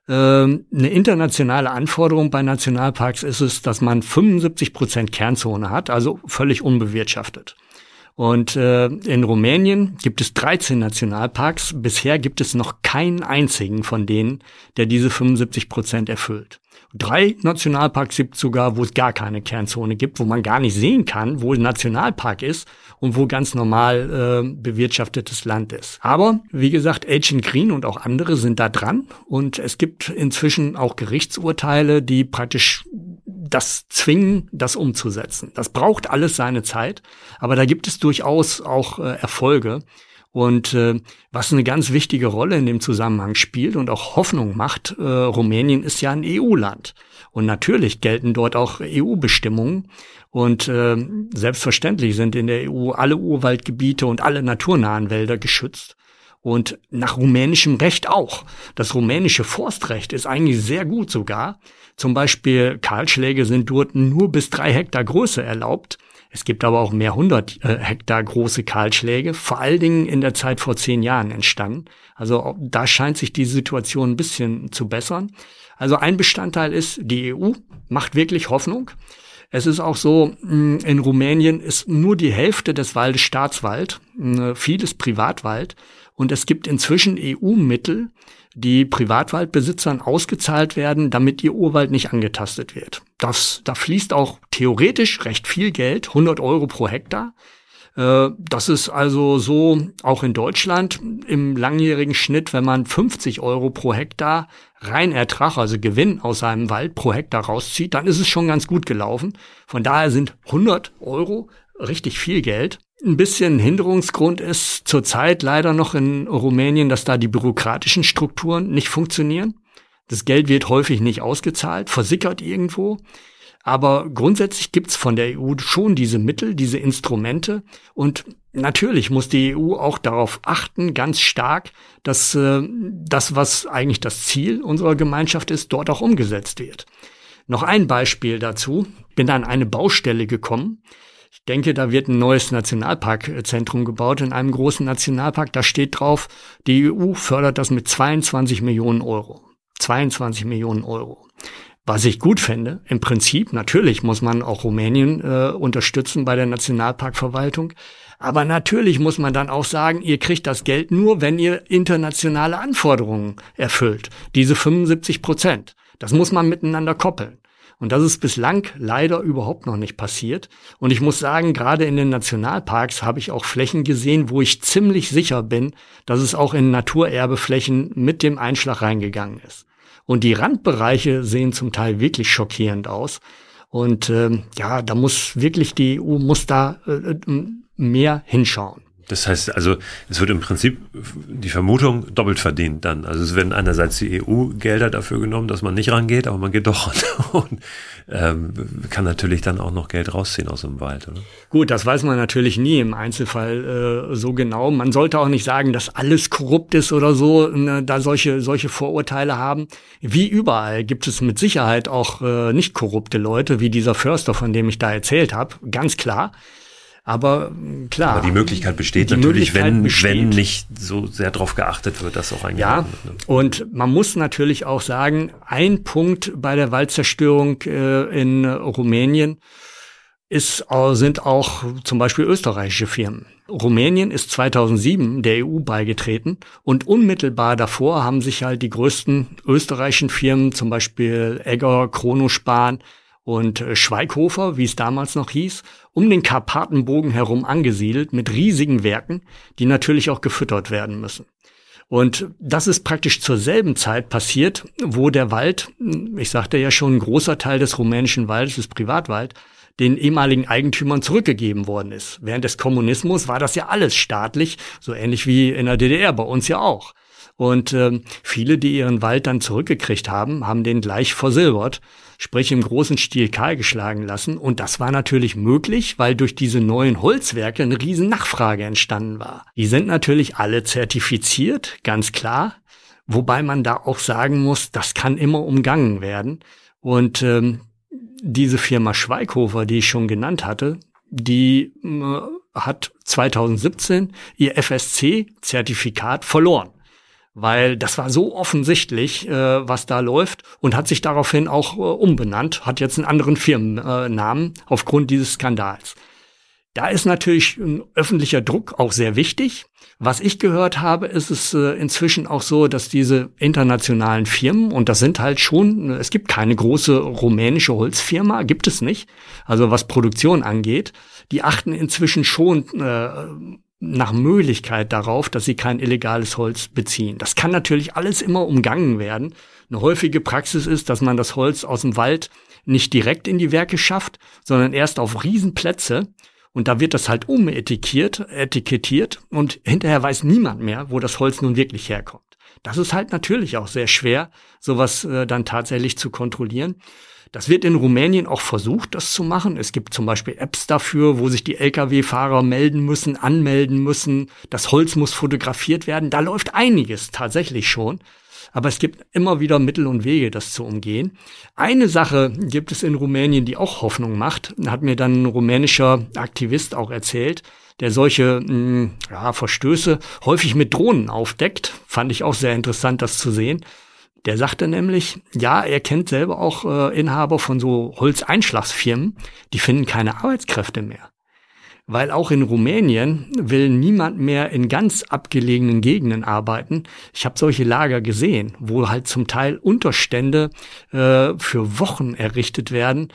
[SPEAKER 1] Ähm, eine internationale Anforderung bei Nationalparks ist es, dass man 75 Prozent Kernzone hat, also völlig unbewirtschaftet. Und äh, in Rumänien gibt es 13 Nationalparks. Bisher gibt es noch keinen einzigen von denen, der diese 75 Prozent erfüllt. Drei Nationalparks gibt es sogar, wo es gar keine Kernzone gibt, wo man gar nicht sehen kann, wo ein Nationalpark ist und wo ganz normal äh, bewirtschaftetes Land ist. Aber wie gesagt, Agent Green und auch andere sind da dran und es gibt inzwischen auch Gerichtsurteile, die praktisch das zwingen, das umzusetzen. Das braucht alles seine Zeit, aber da gibt es durchaus auch äh, Erfolge. Und äh, was eine ganz wichtige Rolle in dem Zusammenhang spielt und auch Hoffnung macht, äh, Rumänien ist ja ein EU-Land. Und natürlich gelten dort auch EU-Bestimmungen. Und äh, selbstverständlich sind in der EU alle Urwaldgebiete und alle naturnahen Wälder geschützt. Und nach rumänischem Recht auch. Das rumänische Forstrecht ist eigentlich sehr gut sogar. Zum Beispiel Kahlschläge sind dort nur bis drei Hektar Größe erlaubt. Es gibt aber auch mehr hundert äh, Hektar große Kahlschläge, vor allen Dingen in der Zeit vor zehn Jahren entstanden. Also da scheint sich die Situation ein bisschen zu bessern. Also ein Bestandteil ist, die EU macht wirklich Hoffnung. Es ist auch so, in Rumänien ist nur die Hälfte des Waldes Staatswald, vieles Privatwald. Und es gibt inzwischen EU-Mittel, die Privatwaldbesitzern ausgezahlt werden, damit ihr Urwald nicht angetastet wird. Das, da fließt auch theoretisch recht viel Geld, 100 Euro pro Hektar. Äh, das ist also so auch in Deutschland im langjährigen Schnitt, wenn man 50 Euro pro Hektar Reinertrag, also Gewinn aus einem Wald pro Hektar rauszieht, dann ist es schon ganz gut gelaufen. Von daher sind 100 Euro richtig viel Geld. Ein bisschen Hinderungsgrund ist zurzeit leider noch in Rumänien, dass da die bürokratischen Strukturen nicht funktionieren. Das Geld wird häufig nicht ausgezahlt, versickert irgendwo. Aber grundsätzlich gibt's von der EU schon diese Mittel, diese Instrumente. Und natürlich muss die EU auch darauf achten, ganz stark, dass äh, das, was eigentlich das Ziel unserer Gemeinschaft ist, dort auch umgesetzt wird. Noch ein Beispiel dazu. Bin an eine Baustelle gekommen. Ich denke, da wird ein neues Nationalparkzentrum gebaut in einem großen Nationalpark. Da steht drauf, die EU fördert das mit 22 Millionen Euro. 22 Millionen Euro. Was ich gut fände, im Prinzip, natürlich muss man auch Rumänien äh, unterstützen bei der Nationalparkverwaltung. Aber natürlich muss man dann auch sagen, ihr kriegt das Geld nur, wenn ihr internationale Anforderungen erfüllt. Diese 75 Prozent. Das muss man miteinander koppeln. Und das ist bislang leider überhaupt noch nicht passiert. Und ich muss sagen, gerade in den Nationalparks habe ich auch Flächen gesehen, wo ich ziemlich sicher bin, dass es auch in Naturerbeflächen mit dem Einschlag reingegangen ist. Und die Randbereiche sehen zum Teil wirklich schockierend aus. Und ähm, ja, da muss wirklich die EU muss da äh, mehr hinschauen.
[SPEAKER 2] Das heißt also, es wird im Prinzip die Vermutung doppelt verdient dann. Also es werden einerseits die EU-Gelder dafür genommen, dass man nicht rangeht, aber man geht doch ran [LAUGHS] und ähm, kann natürlich dann auch noch Geld rausziehen aus dem Wald. Oder?
[SPEAKER 1] Gut, das weiß man natürlich nie im Einzelfall äh, so genau. Man sollte auch nicht sagen, dass alles korrupt ist oder so, ne, da solche, solche Vorurteile haben. Wie überall gibt es mit Sicherheit auch äh, nicht korrupte Leute, wie dieser Förster, von dem ich da erzählt habe, ganz klar. Aber klar. Aber
[SPEAKER 2] die Möglichkeit besteht natürlich, Möglichkeit wenn, besteht. wenn nicht so sehr darauf geachtet wird, dass auch ein
[SPEAKER 1] Ja, wird, ne? und man muss natürlich auch sagen, ein Punkt bei der Waldzerstörung äh, in Rumänien, ist, sind auch zum Beispiel österreichische Firmen. Rumänien ist 2007 der EU beigetreten und unmittelbar davor haben sich halt die größten österreichischen Firmen, zum Beispiel Egger, Kronospan und äh, Schweighofer, wie es damals noch hieß, um den Karpatenbogen herum angesiedelt mit riesigen Werken, die natürlich auch gefüttert werden müssen. Und das ist praktisch zur selben Zeit passiert, wo der Wald, ich sagte ja schon, ein großer Teil des rumänischen Waldes ist Privatwald, den ehemaligen Eigentümern zurückgegeben worden ist. Während des Kommunismus war das ja alles staatlich, so ähnlich wie in der DDR, bei uns ja auch. Und ähm, viele, die ihren Wald dann zurückgekriegt haben, haben den gleich versilbert, sprich im großen Stil kahlgeschlagen lassen. Und das war natürlich möglich, weil durch diese neuen Holzwerke eine riesen Nachfrage entstanden war. Die sind natürlich alle zertifiziert, ganz klar. Wobei man da auch sagen muss, das kann immer umgangen werden. Und ähm, diese Firma Schweighofer, die ich schon genannt hatte, die äh, hat 2017 ihr FSC-Zertifikat verloren. Weil das war so offensichtlich, äh, was da läuft und hat sich daraufhin auch äh, umbenannt, hat jetzt einen anderen Firmennamen aufgrund dieses Skandals. Da ist natürlich ein öffentlicher Druck auch sehr wichtig. Was ich gehört habe, ist es äh, inzwischen auch so, dass diese internationalen Firmen, und das sind halt schon, es gibt keine große rumänische Holzfirma, gibt es nicht, also was Produktion angeht, die achten inzwischen schon äh, nach Möglichkeit darauf, dass sie kein illegales Holz beziehen. Das kann natürlich alles immer umgangen werden. Eine häufige Praxis ist, dass man das Holz aus dem Wald nicht direkt in die Werke schafft, sondern erst auf Riesenplätze und da wird das halt umetikettiert, etikettiert und hinterher weiß niemand mehr, wo das Holz nun wirklich herkommt. Das ist halt natürlich auch sehr schwer, sowas äh, dann tatsächlich zu kontrollieren. Das wird in Rumänien auch versucht, das zu machen. Es gibt zum Beispiel Apps dafür, wo sich die Lkw-Fahrer melden müssen, anmelden müssen. Das Holz muss fotografiert werden. Da läuft einiges tatsächlich schon. Aber es gibt immer wieder Mittel und Wege, das zu umgehen. Eine Sache gibt es in Rumänien, die auch Hoffnung macht, hat mir dann ein rumänischer Aktivist auch erzählt, der solche mh, hm, ja, Verstöße häufig mit Drohnen aufdeckt. Fand ich auch sehr interessant, das zu sehen. Der sagte nämlich, ja, er kennt selber auch äh, Inhaber von so Holzeinschlagsfirmen, die finden keine Arbeitskräfte mehr weil auch in Rumänien will niemand mehr in ganz abgelegenen Gegenden arbeiten. Ich habe solche Lager gesehen, wo halt zum Teil Unterstände äh, für Wochen errichtet werden,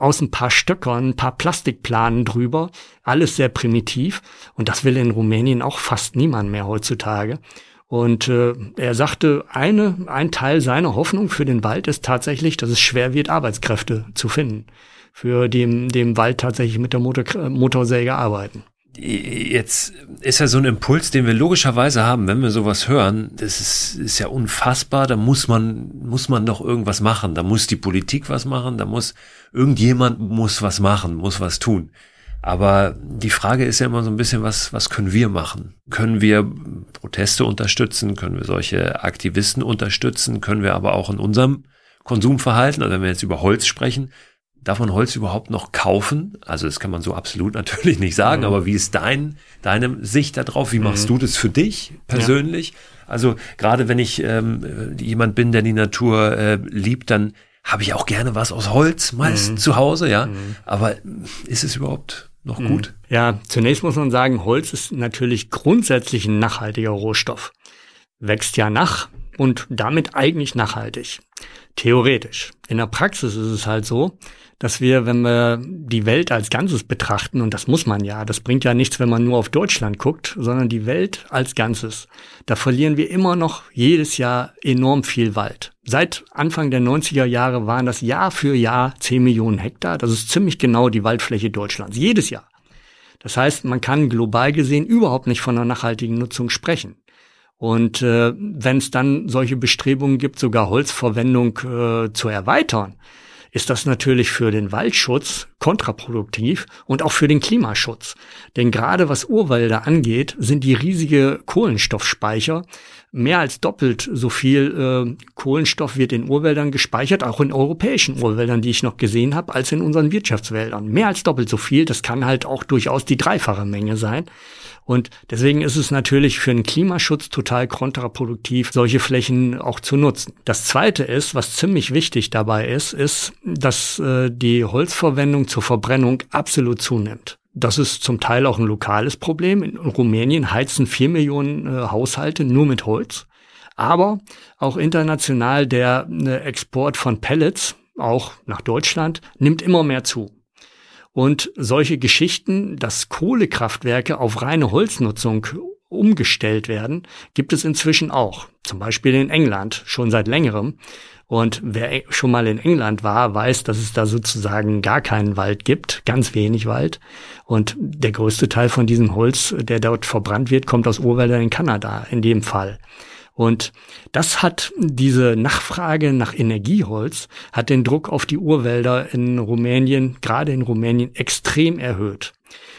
[SPEAKER 1] aus ein paar Stöckern, ein paar Plastikplanen drüber, alles sehr primitiv. Und das will in Rumänien auch fast niemand mehr heutzutage. Und äh, er sagte, eine, ein Teil seiner Hoffnung für den Wald ist tatsächlich, dass es schwer wird, Arbeitskräfte zu finden für dem, dem Wald tatsächlich mit der Motor, Motorsäge arbeiten.
[SPEAKER 2] Jetzt ist ja so ein Impuls, den wir logischerweise haben, wenn wir sowas hören, das ist, ist ja unfassbar, da muss man, muss man doch irgendwas machen, da muss die Politik was machen, da muss irgendjemand muss was machen, muss was tun. Aber die Frage ist ja immer so ein bisschen, was, was können wir machen? Können wir Proteste unterstützen? Können wir solche Aktivisten unterstützen? Können wir aber auch in unserem Konsumverhalten, also wenn wir jetzt über Holz sprechen, Darf man Holz überhaupt noch kaufen? Also das kann man so absolut [LAUGHS] natürlich nicht sagen, mhm. aber wie ist dein, deine Sicht darauf? Wie machst mhm. du das für dich persönlich? Ja. Also gerade wenn ich ähm, jemand bin, der die Natur äh, liebt, dann habe ich auch gerne was aus Holz meist mhm. zu Hause, ja. Mhm. Aber ist es überhaupt noch mhm. gut?
[SPEAKER 1] Ja, zunächst muss man sagen, Holz ist natürlich grundsätzlich ein nachhaltiger Rohstoff. Wächst ja nach und damit eigentlich nachhaltig. Theoretisch. In der Praxis ist es halt so, dass wir, wenn wir die Welt als Ganzes betrachten, und das muss man ja, das bringt ja nichts, wenn man nur auf Deutschland guckt, sondern die Welt als Ganzes, da verlieren wir immer noch jedes Jahr enorm viel Wald. Seit Anfang der 90er Jahre waren das Jahr für Jahr 10 Millionen Hektar. Das ist ziemlich genau die Waldfläche Deutschlands. Jedes Jahr. Das heißt, man kann global gesehen überhaupt nicht von einer nachhaltigen Nutzung sprechen. Und äh, wenn es dann solche Bestrebungen gibt, sogar Holzverwendung äh, zu erweitern, ist das natürlich für den Waldschutz kontraproduktiv und auch für den Klimaschutz. Denn gerade was Urwälder angeht, sind die riesige Kohlenstoffspeicher. Mehr als doppelt so viel äh, Kohlenstoff wird in Urwäldern gespeichert, auch in europäischen Urwäldern, die ich noch gesehen habe, als in unseren Wirtschaftswäldern. Mehr als doppelt so viel, das kann halt auch durchaus die dreifache Menge sein. Und deswegen ist es natürlich für den Klimaschutz total kontraproduktiv, solche Flächen auch zu nutzen. Das Zweite ist, was ziemlich wichtig dabei ist, ist, dass äh, die Holzverwendung zur Verbrennung absolut zunimmt. Das ist zum Teil auch ein lokales Problem. In Rumänien heizen vier Millionen äh, Haushalte nur mit Holz. Aber auch international der äh, Export von Pellets, auch nach Deutschland, nimmt immer mehr zu. Und solche Geschichten, dass Kohlekraftwerke auf reine Holznutzung umgestellt werden, gibt es inzwischen auch. Zum Beispiel in England schon seit längerem. Und wer schon mal in England war, weiß, dass es da sozusagen gar keinen Wald gibt, ganz wenig Wald. Und der größte Teil von diesem Holz, der dort verbrannt wird, kommt aus Urwäldern in Kanada in dem Fall. Und das hat diese Nachfrage nach Energieholz, hat den Druck auf die Urwälder in Rumänien, gerade in Rumänien, extrem erhöht.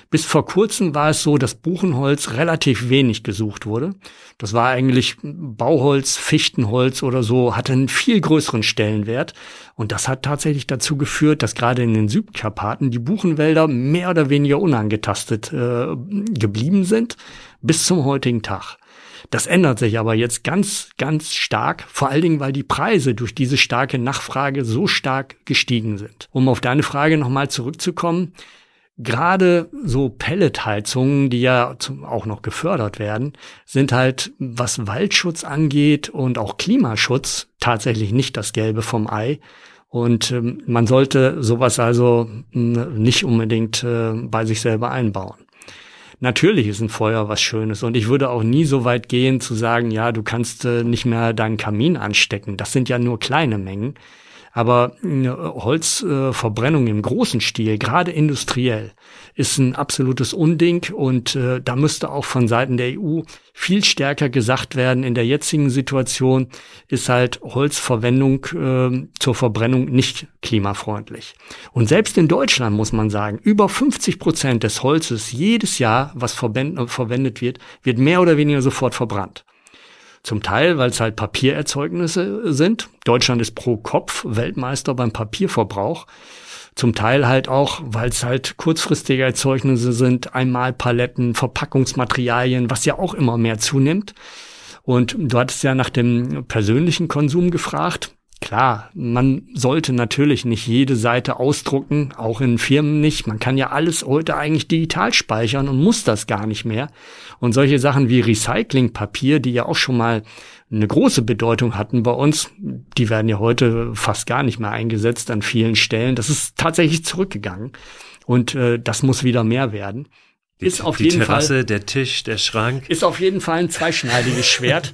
[SPEAKER 1] Bis vor kurzem war es so, dass Buchenholz relativ wenig gesucht wurde. Das war eigentlich Bauholz, Fichtenholz oder so, hatte einen viel größeren Stellenwert. Und das hat tatsächlich dazu geführt, dass gerade in den Südkarpaten die Buchenwälder mehr oder weniger unangetastet äh, geblieben sind bis zum heutigen Tag. Das ändert sich aber jetzt ganz, ganz stark, vor allen Dingen, weil die Preise durch diese starke Nachfrage so stark gestiegen sind. Um auf deine Frage nochmal zurückzukommen, gerade so Pelletheizungen, die ja auch noch gefördert werden, sind halt, was Waldschutz angeht und auch Klimaschutz, tatsächlich nicht das Gelbe vom Ei. Und ähm, man sollte sowas also nicht unbedingt äh, bei sich selber einbauen. Natürlich ist ein Feuer was Schönes und ich würde auch nie so weit gehen zu sagen, ja, du kannst äh, nicht mehr deinen Kamin anstecken. Das sind ja nur kleine Mengen. Aber Holzverbrennung im großen Stil, gerade industriell, ist ein absolutes Unding und äh, da müsste auch von Seiten der EU viel stärker gesagt werden. In der jetzigen Situation ist halt Holzverwendung äh, zur Verbrennung nicht klimafreundlich. Und selbst in Deutschland muss man sagen, über 50 Prozent des Holzes jedes Jahr, was verwendet wird, wird mehr oder weniger sofort verbrannt. Zum Teil, weil es halt Papiererzeugnisse sind. Deutschland ist pro Kopf Weltmeister beim Papierverbrauch. Zum Teil halt auch, weil es halt kurzfristige Erzeugnisse sind, einmal Paletten, Verpackungsmaterialien, was ja auch immer mehr zunimmt. Und du hattest ja nach dem persönlichen Konsum gefragt. Klar, man sollte natürlich nicht jede Seite ausdrucken, auch in Firmen nicht. Man kann ja alles heute eigentlich digital speichern und muss das gar nicht mehr. Und solche Sachen wie Recyclingpapier, die ja auch schon mal eine große Bedeutung hatten bei uns, die werden ja heute fast gar nicht mehr eingesetzt an vielen Stellen. Das ist tatsächlich zurückgegangen. Und äh, das muss wieder mehr werden.
[SPEAKER 2] Die, ist auf die jeden Terrasse, Fall, der Tisch, der Schrank.
[SPEAKER 1] Ist auf jeden Fall ein zweischneidiges Schwert.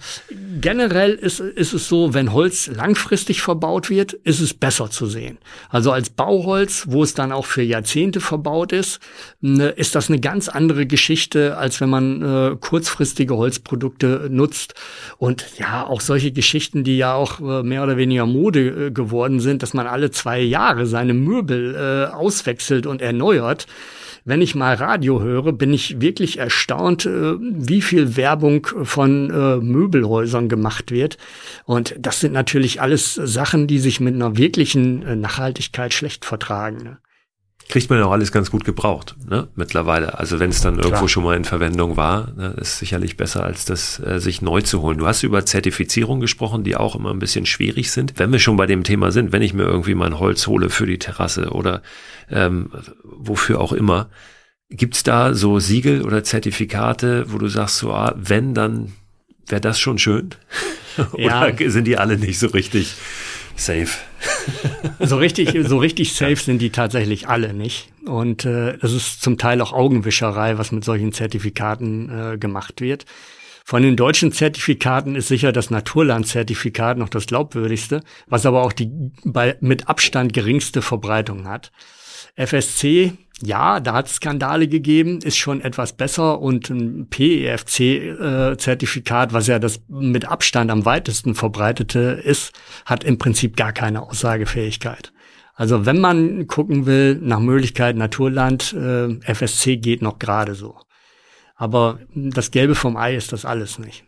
[SPEAKER 1] Generell ist, ist es so, wenn Holz langfristig verbaut wird, ist es besser zu sehen. Also als Bauholz, wo es dann auch für Jahrzehnte verbaut ist, ne, ist das eine ganz andere Geschichte, als wenn man äh, kurzfristige Holzprodukte nutzt. Und ja, auch solche Geschichten, die ja auch äh, mehr oder weniger Mode äh, geworden sind, dass man alle zwei Jahre seine Möbel äh, auswechselt und erneuert wenn ich mal Radio höre, bin ich wirklich erstaunt, äh, wie viel Werbung von äh, Möbelhäusern gemacht wird. Und das sind natürlich alles Sachen, die sich mit einer wirklichen äh, Nachhaltigkeit schlecht vertragen.
[SPEAKER 2] Kriegt man ja auch alles ganz gut gebraucht, ne? Mittlerweile. Also wenn es dann Klar. irgendwo schon mal in Verwendung war, ne, ist sicherlich besser, als das äh, sich neu zu holen. Du hast über Zertifizierung gesprochen, die auch immer ein bisschen schwierig sind. Wenn wir schon bei dem Thema sind, wenn ich mir irgendwie mein Holz hole für die Terrasse oder ähm, wofür auch immer, gibt's da so Siegel oder Zertifikate, wo du sagst, so, ah, wenn, dann wäre das schon schön? [LAUGHS] oder ja. sind die alle nicht so richtig safe? [LAUGHS]
[SPEAKER 1] so richtig, so richtig safe sind die tatsächlich alle nicht. Und äh, das ist zum Teil auch Augenwischerei, was mit solchen Zertifikaten äh, gemacht wird. Von den deutschen Zertifikaten ist sicher das Naturlandzertifikat noch das glaubwürdigste, was aber auch die bei, mit Abstand geringste Verbreitung hat. FSC ja, da hat es Skandale gegeben, ist schon etwas besser und ein PEFC-Zertifikat, was ja das mit Abstand am weitesten verbreitete ist, hat im Prinzip gar keine Aussagefähigkeit. Also wenn man gucken will nach Möglichkeit Naturland, äh, FSC geht noch gerade so. Aber das Gelbe vom Ei ist das alles nicht.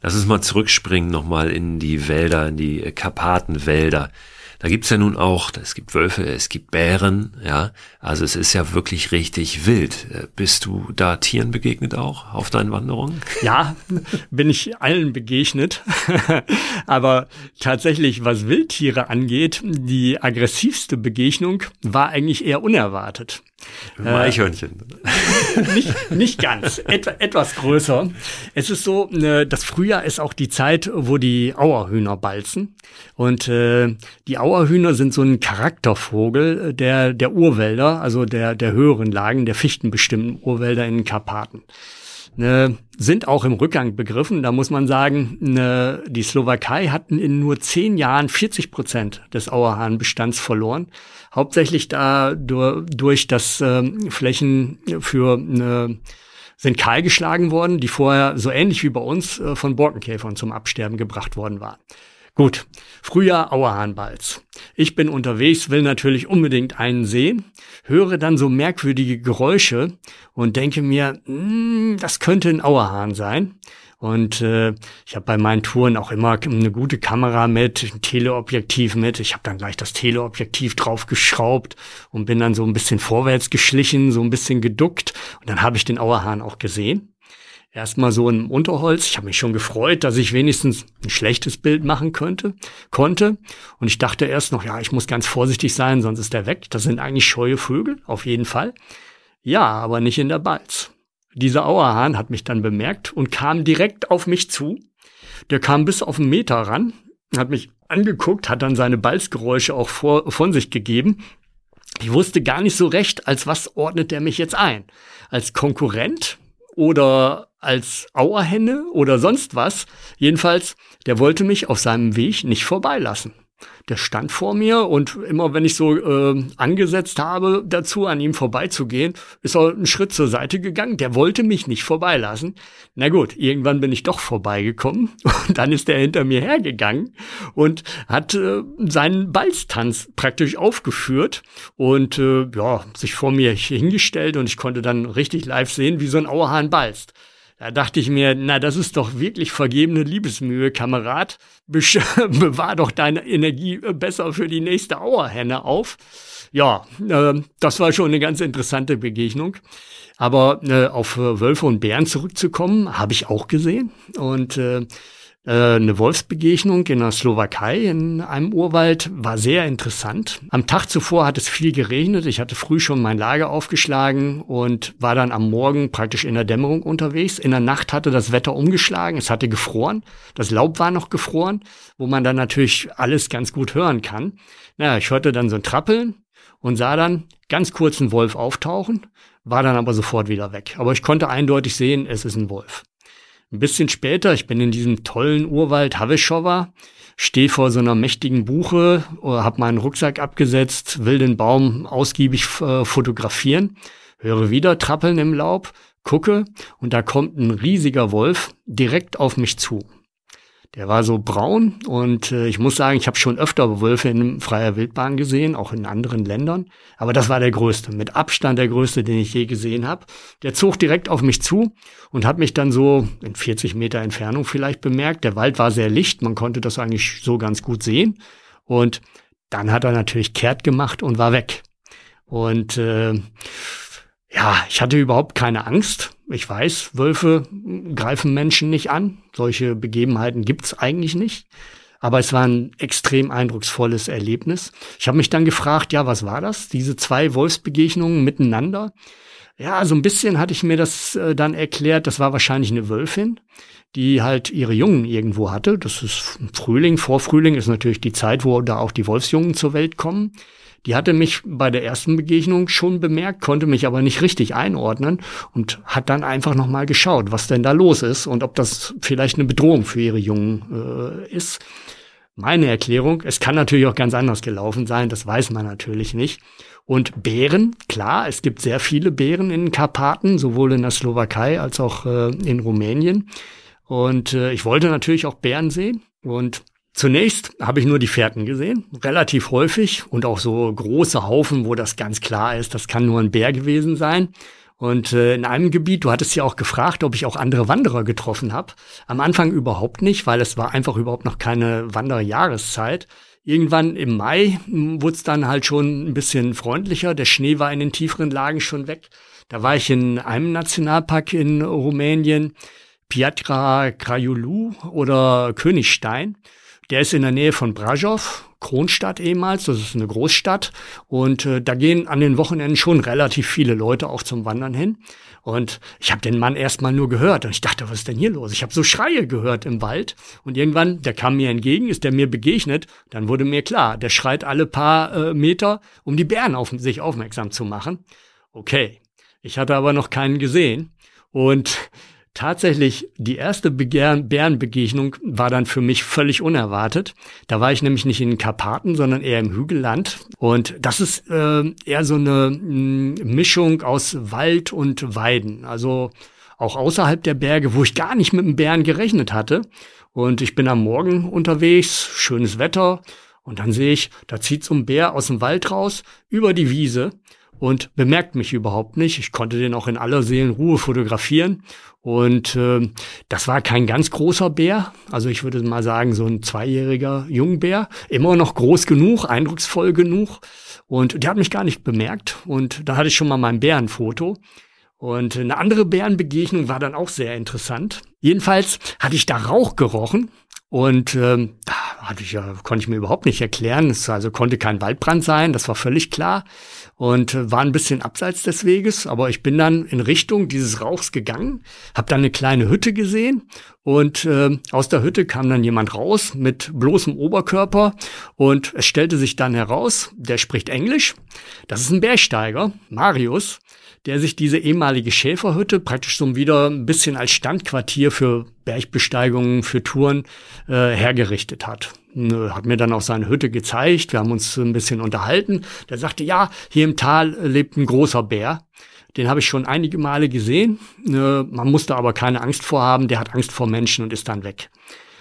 [SPEAKER 2] Lass uns mal zurückspringen nochmal in die Wälder, in die Karpatenwälder. Da gibt's ja nun auch, es gibt Wölfe, es gibt Bären, ja. Also es ist ja wirklich richtig wild. Äh, bist du da Tieren begegnet auch auf deinen Wanderungen? [LAUGHS]
[SPEAKER 1] Ja, bin ich allen begegnet. [LAUGHS] Aber tatsächlich, was Wildtiere angeht, die aggressivste Begegnung war eigentlich eher unerwartet.
[SPEAKER 2] Eichhörnchen.
[SPEAKER 1] Äh, [LAUGHS] nicht, nicht ganz, Etwa, etwas größer. Es ist so, äh, das Frühjahr ist auch die Zeit, wo die Auerhühner balzen. Und äh, die Auerhühner sind so ein Charaktervogel der, der Urwälder, also der, der höheren Lagen, der fichtenbestimmten Urwälder in den Karpaten ne, sind auch im Rückgang begriffen. Da muss man sagen, ne, die Slowakei hatten in nur zehn Jahren 40 Prozent des Auerhahnbestands verloren. Hauptsächlich da durch, dass ähm, Flächen für ne, sind kahlgeschlagen worden, die vorher so ähnlich wie bei uns äh, von Borkenkäfern zum Absterben gebracht worden waren. Gut, Frühjahr Auerhahnbalz. Ich bin unterwegs, will natürlich unbedingt einen sehen, höre dann so merkwürdige Geräusche und denke mir, hm, das könnte ein Auerhahn sein. Und äh, ich habe bei meinen Touren auch immer eine gute Kamera mit, ein Teleobjektiv mit. Ich habe dann gleich das Teleobjektiv draufgeschraubt und bin dann so ein bisschen vorwärts geschlichen, so ein bisschen geduckt. Und dann habe ich den Auerhahn auch gesehen erstmal so im Unterholz. Ich habe mich schon gefreut, dass ich wenigstens ein schlechtes Bild machen könnte, konnte. Und ich dachte erst noch, ja, ich muss ganz vorsichtig sein, sonst ist er weg. Das sind eigentlich scheue Vögel, auf jeden Fall. Ja, aber nicht in der Balz. Dieser Auerhahn hat mich dann bemerkt und kam direkt auf mich zu. Der kam bis auf einen Meter ran, hat mich angeguckt, hat dann seine Balzgeräusche auch vor, von sich gegeben. Ich wusste gar nicht so recht, als was ordnet er mich jetzt ein. Als Konkurrent oder als Auerhenne oder sonst was. Jedenfalls, der wollte mich auf seinem Weg nicht vorbeilassen der stand vor mir und immer wenn ich so äh, angesetzt habe, dazu an ihm vorbeizugehen, ist er einen Schritt zur Seite gegangen. Der wollte mich nicht vorbeilassen. Na gut, irgendwann bin ich doch vorbeigekommen [LAUGHS] und dann ist er hinter mir hergegangen und hat äh, seinen Balztanz praktisch aufgeführt und äh, ja, sich vor mir hingestellt und ich konnte dann richtig live sehen, wie so ein Auerhahn balzt. Da dachte ich mir, na, das ist doch wirklich vergebene Liebesmühe, Kamerad. [LAUGHS] Bewahr doch deine Energie äh, besser für die nächste Auerhenne auf. Ja, äh, das war schon eine ganz interessante Begegnung. Aber äh, auf äh, Wölfe und Bären zurückzukommen, habe ich auch gesehen. Und äh, eine Wolfsbegegnung in der Slowakei in einem Urwald war sehr interessant. Am Tag zuvor hat es viel geregnet. Ich hatte früh schon mein Lager aufgeschlagen und war dann am Morgen praktisch in der Dämmerung unterwegs. In der Nacht hatte das Wetter umgeschlagen. Es hatte gefroren. Das Laub war noch gefroren, wo man dann natürlich alles ganz gut hören kann. Naja, ich hörte dann so ein Trappeln und sah dann ganz kurz einen Wolf auftauchen, war dann aber sofort wieder weg. Aber ich konnte eindeutig sehen, es ist ein Wolf. Ein bisschen später, ich bin in diesem tollen Urwald Haveschowa, stehe vor so einer mächtigen Buche, äh, habe meinen Rucksack abgesetzt, will den Baum ausgiebig äh, fotografieren, höre wieder Trappeln im Laub, gucke und da kommt ein riesiger Wolf direkt auf mich zu. Der war so braun und äh, ich muss sagen, ich habe schon öfter Wölfe in freier Wildbahn gesehen, auch in anderen Ländern. Aber das war der größte, mit Abstand der größte, den ich je gesehen habe. Der zog direkt auf mich zu und hat mich dann so in 40 Meter Entfernung vielleicht bemerkt. Der Wald war sehr licht, man konnte das eigentlich so ganz gut sehen. Und dann hat er natürlich kehrt gemacht und war weg. Und äh, ja, ich hatte überhaupt keine Angst. Ich weiß, Wölfe greifen Menschen nicht an. Solche Begebenheiten gibt's eigentlich nicht. Aber es war ein extrem eindrucksvolles Erlebnis. Ich habe mich dann gefragt, ja, was war das? Diese zwei Wolfsbegegnungen miteinander. Ja, so ein bisschen hatte ich mir das äh, dann erklärt. Das war wahrscheinlich eine Wölfin, die halt ihre Jungen irgendwo hatte. Das ist Frühling, Vorfrühling ist natürlich die Zeit, wo da auch die Wolfsjungen zur Welt kommen. Die hatte mich bei der ersten Begegnung schon bemerkt, konnte mich aber nicht richtig einordnen und hat dann einfach nochmal geschaut, was denn da los ist und ob das vielleicht eine Bedrohung für ihre Jungen äh, ist. Meine Erklärung, es kann natürlich auch ganz anders gelaufen sein, das weiß man natürlich nicht. Und Bären, klar, es gibt sehr viele Bären in Karpaten, sowohl in der Slowakei als auch äh, in Rumänien. Und äh, ich wollte natürlich auch Bären sehen. Und Zunächst habe ich nur die Fährten gesehen, relativ häufig und auch so große Haufen, wo das ganz klar ist, das kann nur ein Bär gewesen sein. Und äh, in einem Gebiet, du hattest ja auch gefragt, ob ich auch andere Wanderer getroffen habe. Am Anfang überhaupt nicht, weil es war einfach überhaupt noch keine Wanderjahreszeit. Irgendwann im Mai hm, wurde es dann halt schon ein bisschen freundlicher. Der Schnee war in den tieferen Lagen schon weg. Da war ich in einem Nationalpark in Rumänien, Piatra Craiulu oder Königstein. Der ist in der Nähe von Brasov, Kronstadt ehemals, das ist eine Großstadt. Und äh, da gehen an den Wochenenden schon relativ viele Leute auch zum Wandern hin. Und ich habe den Mann erstmal nur gehört und ich dachte, was ist denn hier los? Ich habe so Schreie gehört im Wald und irgendwann, der kam mir entgegen, ist der mir begegnet, dann wurde mir klar, der schreit alle paar äh, Meter, um die Bären auf sich aufmerksam zu machen. Okay, ich hatte aber noch keinen gesehen und Tatsächlich, die erste Bärenbegegnung war dann für mich völlig unerwartet. Da war ich nämlich nicht in den Karpaten, sondern eher im Hügelland. Und das ist äh, eher so eine mh, mm, Mischung aus Wald und Weiden. Also auch außerhalb der Berge, wo ich gar nicht mit dem Bären gerechnet hatte. Und ich bin am Morgen unterwegs, schönes Wetter. Und dann sehe ich, da zieht so ein Bär aus dem Wald raus, über die Wiese und bemerkt mich überhaupt nicht. Ich konnte den auch in aller Seelenruhe fotografieren. Und äh, das war kein ganz großer Bär. Also ich würde mal sagen, so ein zweijähriger Jungbär. Immer noch groß genug, eindrucksvoll genug. Und der hat mich gar nicht bemerkt. Und da hatte ich schon mal mein Bärenfoto. Und eine andere Bärenbegegnung war dann auch sehr interessant. Jedenfalls hatte ich da Rauch gerochen und ähm, hatte ich ja, konnte ich mir überhaupt nicht erklären. Es also konnte kein Waldbrand sein, das war völlig klar. Und äh, war ein bisschen abseits des Weges, aber ich bin dann in Richtung dieses Rauchs gegangen, habe dann eine kleine Hütte gesehen und äh, aus der Hütte kam dann jemand raus mit bloßem Oberkörper und es stellte sich dann heraus, der spricht Englisch. Das ist ein Bergsteiger, Marius der sich diese ehemalige Schäferhütte praktisch so wieder ein bisschen als Standquartier für Bergbesteigungen, für Touren äh, hergerichtet hat. Hat mir dann auch seine Hütte gezeigt, wir haben uns ein bisschen unterhalten. Der sagte, ja, hier im Tal lebt ein großer Bär. Den habe ich schon einige Male gesehen. Äh, man musste aber keine Angst vorhaben, der hat Angst vor Menschen und ist dann weg.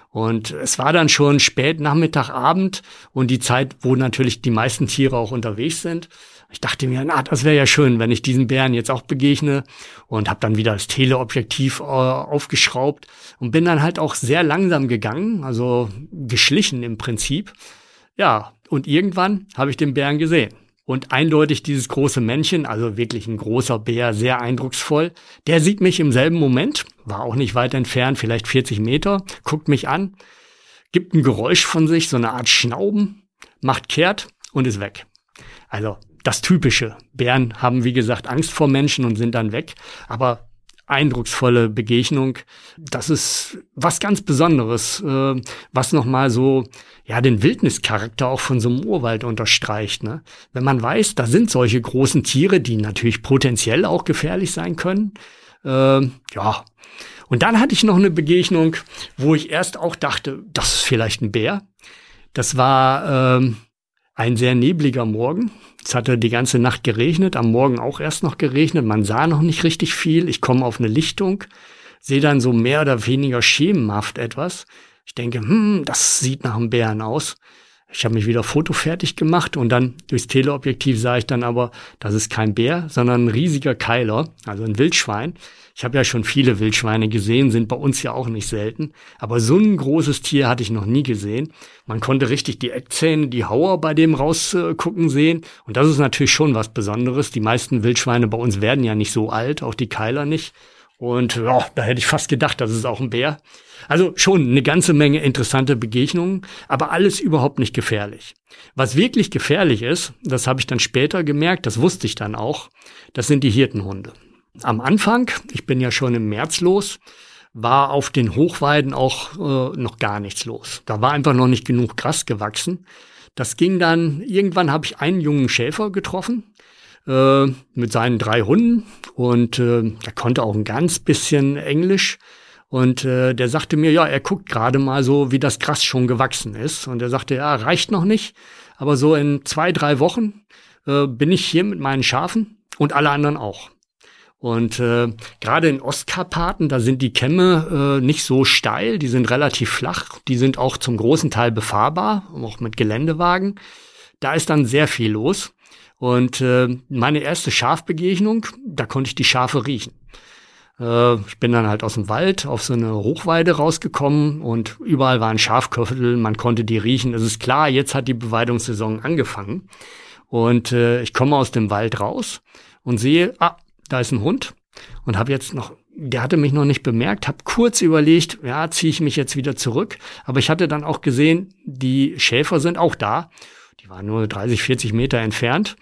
[SPEAKER 1] Und es war dann schon spät Nachmittag, Abend und die Zeit, wo natürlich die meisten Tiere auch unterwegs sind. Ich dachte mir, na, das wäre ja schön, wenn ich diesen Bären jetzt auch begegne und habe dann wieder das Teleobjektiv äh, aufgeschraubt und bin dann halt auch sehr langsam gegangen, also geschlichen im Prinzip. Ja, und irgendwann habe ich den Bären gesehen. Und eindeutig dieses große Männchen, also wirklich ein großer Bär, sehr eindrucksvoll, der sieht mich im selben Moment, war auch nicht weit entfernt, vielleicht 40 Meter, guckt mich an, gibt ein Geräusch von sich, so eine Art Schnauben, macht kehrt und ist weg. Also das Typische. Bären haben, wie gesagt, Angst vor Menschen und sind dann weg. Aber eindrucksvolle Begegnung. Das ist was ganz Besonderes, äh, was nochmal so, ja, den Wildnischarakter auch von so einem Urwald unterstreicht. Ne? Wenn man weiß, da sind solche großen Tiere, die natürlich potenziell auch gefährlich sein können. Äh, ja. Und dann hatte ich noch eine Begegnung, wo ich erst auch dachte, das ist vielleicht ein Bär. Das war äh, ein sehr nebliger Morgen. Es hatte die ganze Nacht geregnet, am Morgen auch erst noch geregnet. Man sah noch nicht richtig viel. Ich komme auf eine Lichtung, sehe dann so mehr oder weniger schemenhaft etwas. Ich denke, hm, das sieht nach einem Bären aus. Ich habe mich wieder fotofertig gemacht und dann durchs Teleobjektiv sah ich dann aber, das ist kein Bär, sondern ein riesiger Keiler, also ein Wildschwein. Ich habe ja schon viele Wildschweine gesehen, sind bei uns ja auch nicht selten. Aber so ein großes Tier hatte ich noch nie gesehen. Man konnte richtig die Eckzähne, die Hauer bei dem rausgucken sehen. Und das ist natürlich schon was Besonderes. Die meisten Wildschweine bei uns werden ja nicht so alt, auch die Keiler nicht. Und ja, da hätte ich fast gedacht, das ist auch ein Bär. Also schon eine ganze Menge interessante Begegnungen, aber alles überhaupt nicht gefährlich. Was wirklich gefährlich ist, das habe ich dann später gemerkt, das wusste ich dann auch, das sind die Hirtenhunde. Am Anfang, ich bin ja schon im März los, war auf den Hochweiden auch äh, noch gar nichts los. Da war einfach noch nicht genug Gras gewachsen. Das ging dann, irgendwann habe ich einen jungen Schäfer getroffen äh, mit seinen drei Hunden und äh, der konnte auch ein ganz bisschen Englisch. Und äh, der sagte mir, ja, er guckt gerade mal so, wie das Gras schon gewachsen ist. Und er sagte, ja, reicht noch nicht, aber so in zwei, drei Wochen äh, bin ich hier mit meinen Schafen und alle anderen auch. Und äh, gerade in Ostkarpaten, da sind die Kämme äh, nicht so steil, die sind relativ flach, die sind auch zum großen Teil befahrbar, auch mit Geländewagen. Da ist dann sehr viel los. Und äh, meine erste Schafbegegnung, da konnte ich die Schafe riechen. Äh, ich bin dann halt aus dem Wald auf so eine Hochweide rausgekommen und überall waren Schafköttel, man konnte die riechen. Es ist klar, jetzt hat die Beweidungssaison angefangen. Und äh, ich komme aus dem Wald raus und sehe, ah, da ist ein Hund und habe jetzt noch der hatte mich noch nicht bemerkt, habe kurz überlegt, ja, ziehe ich mich jetzt wieder zurück. Aber ich hatte dann auch gesehen, die Schäfer sind auch da. Die waren nur 30, 40 Meter entfernt.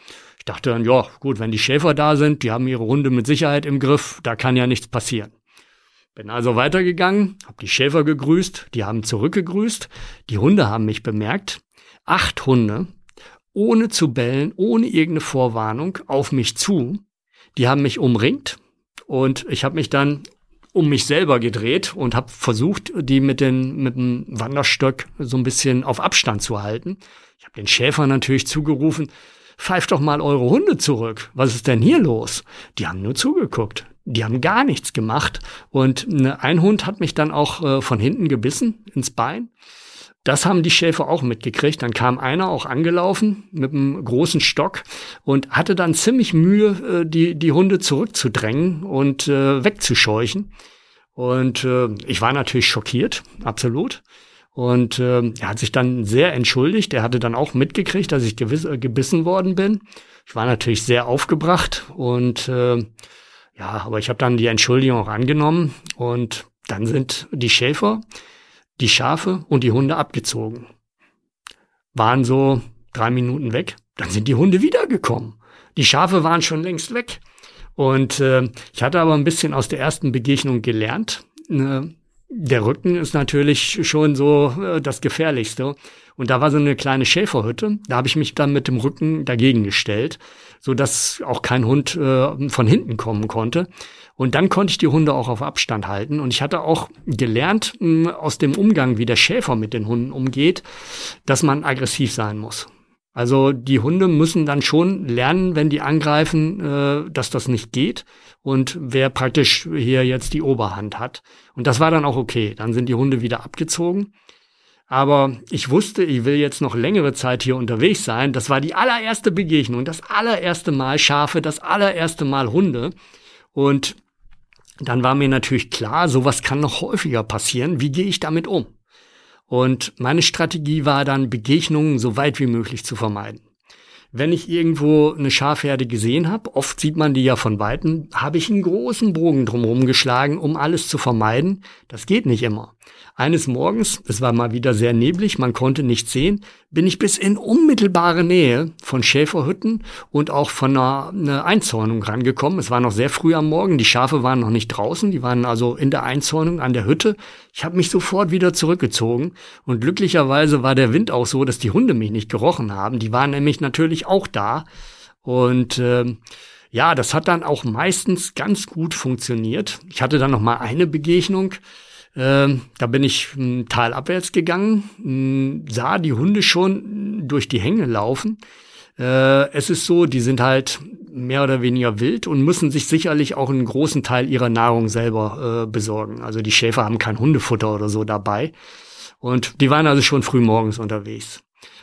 [SPEAKER 1] Ich dachte dann, ja, gut, wenn die Schäfer da sind, die haben ihre Hunde mit Sicherheit im Griff, da kann ja nichts passieren. Bin also weitergegangen, habe die Schäfer gegrüßt, die haben zurückgegrüßt, die Hunde haben mich bemerkt. Acht Hunde, ohne zu bellen, ohne irgendeine Vorwarnung, auf mich zu. Die haben mich umringt, und ich habe mich dann um mich selber gedreht und habe versucht, die mit, den, mit dem Wanderstock so ein bisschen auf Abstand zu halten. Ich habe den Schäfer natürlich zugerufen, pfeift doch mal eure Hunde zurück. Was ist denn hier los? Die haben nur zugeguckt. Die haben gar nichts gemacht. Und ne, ein Hund hat mich dann auch äh, von hinten gebissen ins Bein. Das haben die Schäfer auch mitgekriegt. Dann kam einer auch angelaufen mit einem großen Stock und hatte dann ziemlich Mühe, äh, die, die Hunde zurückzudrängen und äh, wegzuscheuchen. Und ich war natürlich schockiert, absolut. Und äh, er hat sich dann sehr entschuldigt. Er hatte dann auch mitgekriegt, dass ich gewiss, äh, gebissen worden bin. Ich war natürlich sehr aufgebracht und äh, ja, aber ich habe dann die Entschuldigung auch angenommen und dann sind die Schäfer die Schafe und die Hunde abgezogen. Waren so drei Minuten weg, dann sind die Hunde wiedergekommen. Die Schafe waren schon längst weg. Und äh, ich hatte aber ein bisschen aus der ersten Begegnung gelernt. Äh, der Rücken ist natürlich schon so äh, das Gefährlichste. Und da war so eine kleine Schäferhütte. Da habe ich mich dann mit dem Rücken dagegen gestellt, so dass auch kein Hund äh, von hinten kommen konnte. Und dann konnte ich die Hunde auch auf Abstand halten. Und ich hatte auch gelernt mh, aus dem Umgang, wie der Schäfer mit den Hunden umgeht, dass man aggressiv sein muss. Also die Hunde müssen dann schon lernen, wenn die angreifen, äh, dass das nicht geht und wer praktisch hier jetzt die Oberhand hat. Und das war dann auch okay. Dann sind die Hunde wieder abgezogen. Aber ich wusste, ich will jetzt noch längere Zeit hier unterwegs sein. Das war die allererste Begegnung, das allererste Mal Schafe, das allererste Mal Hunde. Und dann war mir natürlich klar, sowas kann noch häufiger passieren. Wie gehe ich damit um? Und meine Strategie war dann, Begegnungen so weit wie möglich zu vermeiden. Wenn ich irgendwo eine Schafherde gesehen habe, oft sieht man die ja von Weitem, habe ich einen großen Bogen drumherum geschlagen, um alles zu vermeiden. Das geht nicht immer. Eines Morgens, es war mal wieder sehr neblig, man konnte nichts sehen, bin ich bis in unmittelbare Nähe von Schäferhütten und auch von einer, einer Einzäunung rangekommen. Es war noch sehr früh am Morgen, die Schafe waren noch nicht draußen, die waren also in der Einzäunung an der Hütte. Ich habe mich sofort wieder zurückgezogen und glücklicherweise war der Wind auch so, dass die Hunde mich nicht gerochen haben. Die waren nämlich natürlich auch da und äh, ja, das hat dann auch meistens ganz gut funktioniert. Ich hatte dann noch mal eine Begegnung. Ähm, da bin ich m, talabwärts gegangen, m, sah die Hunde schon durch die Hänge laufen. Äh, es ist so, die sind halt mehr oder weniger wild und müssen sich sicherlich auch einen großen Teil ihrer Nahrung selber äh, besorgen. Also die Schäfer haben kein Hundefutter oder so dabei. Und die waren also schon früh morgens unterwegs.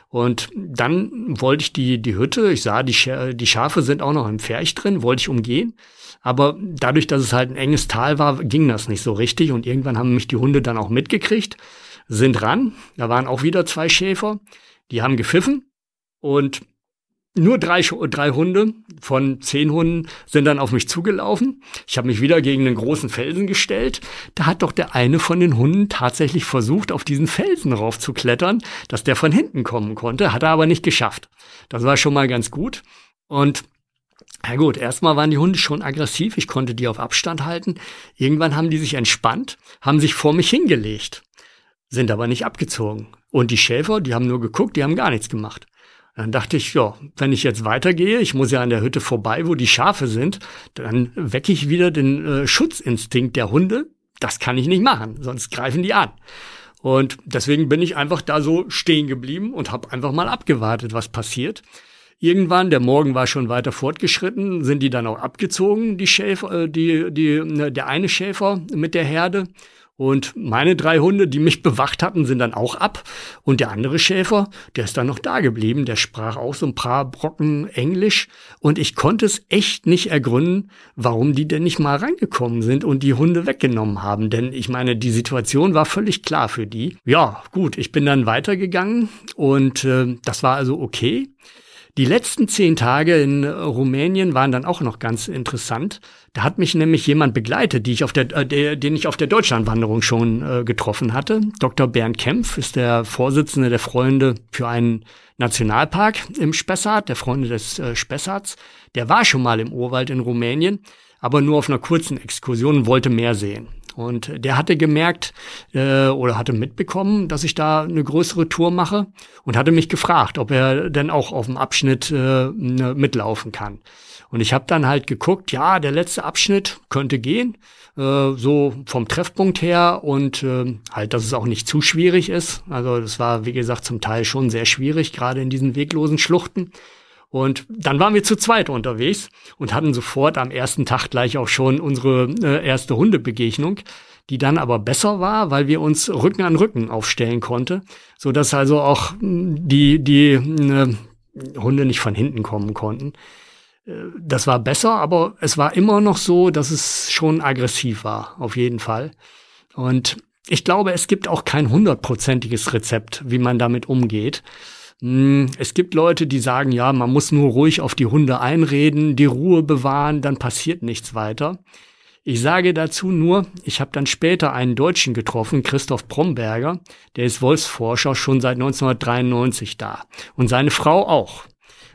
[SPEAKER 1] Und dann wollte ich die, die Hütte, ich sah, die Schafe sind auch noch im Pferch drin, wollte ich umgehen. Aber dadurch, dass es halt ein enges Tal war, ging das nicht so richtig. Und irgendwann haben mich die Hunde dann auch mitgekriegt, sind ran. Da waren auch wieder zwei Schäfer. Die haben gepfiffen. Und nur drei, drei Hunde von zehn Hunden sind dann auf mich zugelaufen. Ich habe mich wieder gegen einen großen Felsen gestellt. Da hat doch der eine von den Hunden tatsächlich versucht, auf diesen Felsen raufzuklettern, dass der von hinten kommen konnte, hat er aber nicht geschafft. Das war schon mal ganz gut. Und ja gut, erstmal waren die Hunde schon aggressiv, ich konnte die auf Abstand halten. Irgendwann haben die sich entspannt, haben sich vor mich hingelegt, sind aber nicht abgezogen. Und die Schäfer, die haben nur geguckt, die haben gar nichts gemacht. Dann dachte ich, ja, wenn ich jetzt weitergehe, ich muss ja an der Hütte vorbei, wo die Schafe sind, dann wecke ich wieder den äh, Schutzinstinkt der Hunde. Das kann ich nicht machen, sonst greifen die an. Und deswegen bin ich einfach da so stehen geblieben und habe einfach mal abgewartet, was passiert. Irgendwann, der Morgen war schon weiter fortgeschritten, sind die dann auch abgezogen, die Schäfer, äh, die, die, ne, der eine Schäfer mit der Herde. Und meine drei Hunde, die mich bewacht hatten, sind dann auch ab. Und der andere Schäfer, der ist dann noch da geblieben. Der sprach auch so ein paar Brocken Englisch. Und ich konnte es echt nicht ergründen, warum die denn nicht mal reingekommen sind und die Hunde weggenommen haben. Denn ich meine, die Situation war völlig klar für die. Ja, gut, ich bin dann weitergegangen und äh, das war also okay. Die letzten zehn Tage in Rumänien waren dann auch noch ganz interessant. Da hat mich nämlich jemand begleitet, die ich auf der, äh, den ich auf der Deutschlandwanderung schon äh, getroffen hatte. Dr. Bernd Kempf ist der Vorsitzende der Freunde für einen Nationalpark im Spessart, der Freunde des äh, Spessarts. Der war schon mal im Urwald in Rumänien, aber nur auf einer kurzen Exkursion und wollte mehr sehen. Und der hatte gemerkt äh, oder hatte mitbekommen, dass ich da eine größere Tour mache und hatte mich gefragt, ob er denn auch auf dem Abschnitt äh, mitlaufen kann. Und ich habe dann halt geguckt, ja, der letzte Abschnitt könnte gehen, äh, so vom Treffpunkt her und äh, halt, dass es auch nicht zu schwierig ist. Also das war, wie gesagt, zum Teil schon sehr schwierig, gerade in diesen weglosen Schluchten. Und dann waren wir zu zweit unterwegs und hatten sofort am ersten Tag gleich auch schon unsere äh, erste Hundebegegnung, die dann aber besser war, weil wir uns Rücken an Rücken aufstellen konnte, so dass also auch hm, die die äh, Hunde nicht von hinten kommen konnten. Äh, das war besser, aber es war immer noch so, dass es schon aggressiv war, auf jeden Fall. Und ich glaube, es gibt auch kein hundertprozentiges Rezept, wie man damit umgeht. Hm, es gibt Leute, die sagen, ja, man muss nur ruhig auf die Hunde einreden, die Ruhe bewahren, dann passiert nichts weiter. Ich sage dazu nur, ich habe dann später einen Deutschen getroffen, Christoph Bromberger, der ist Wolfsforscher schon seit 1993 da und seine Frau auch.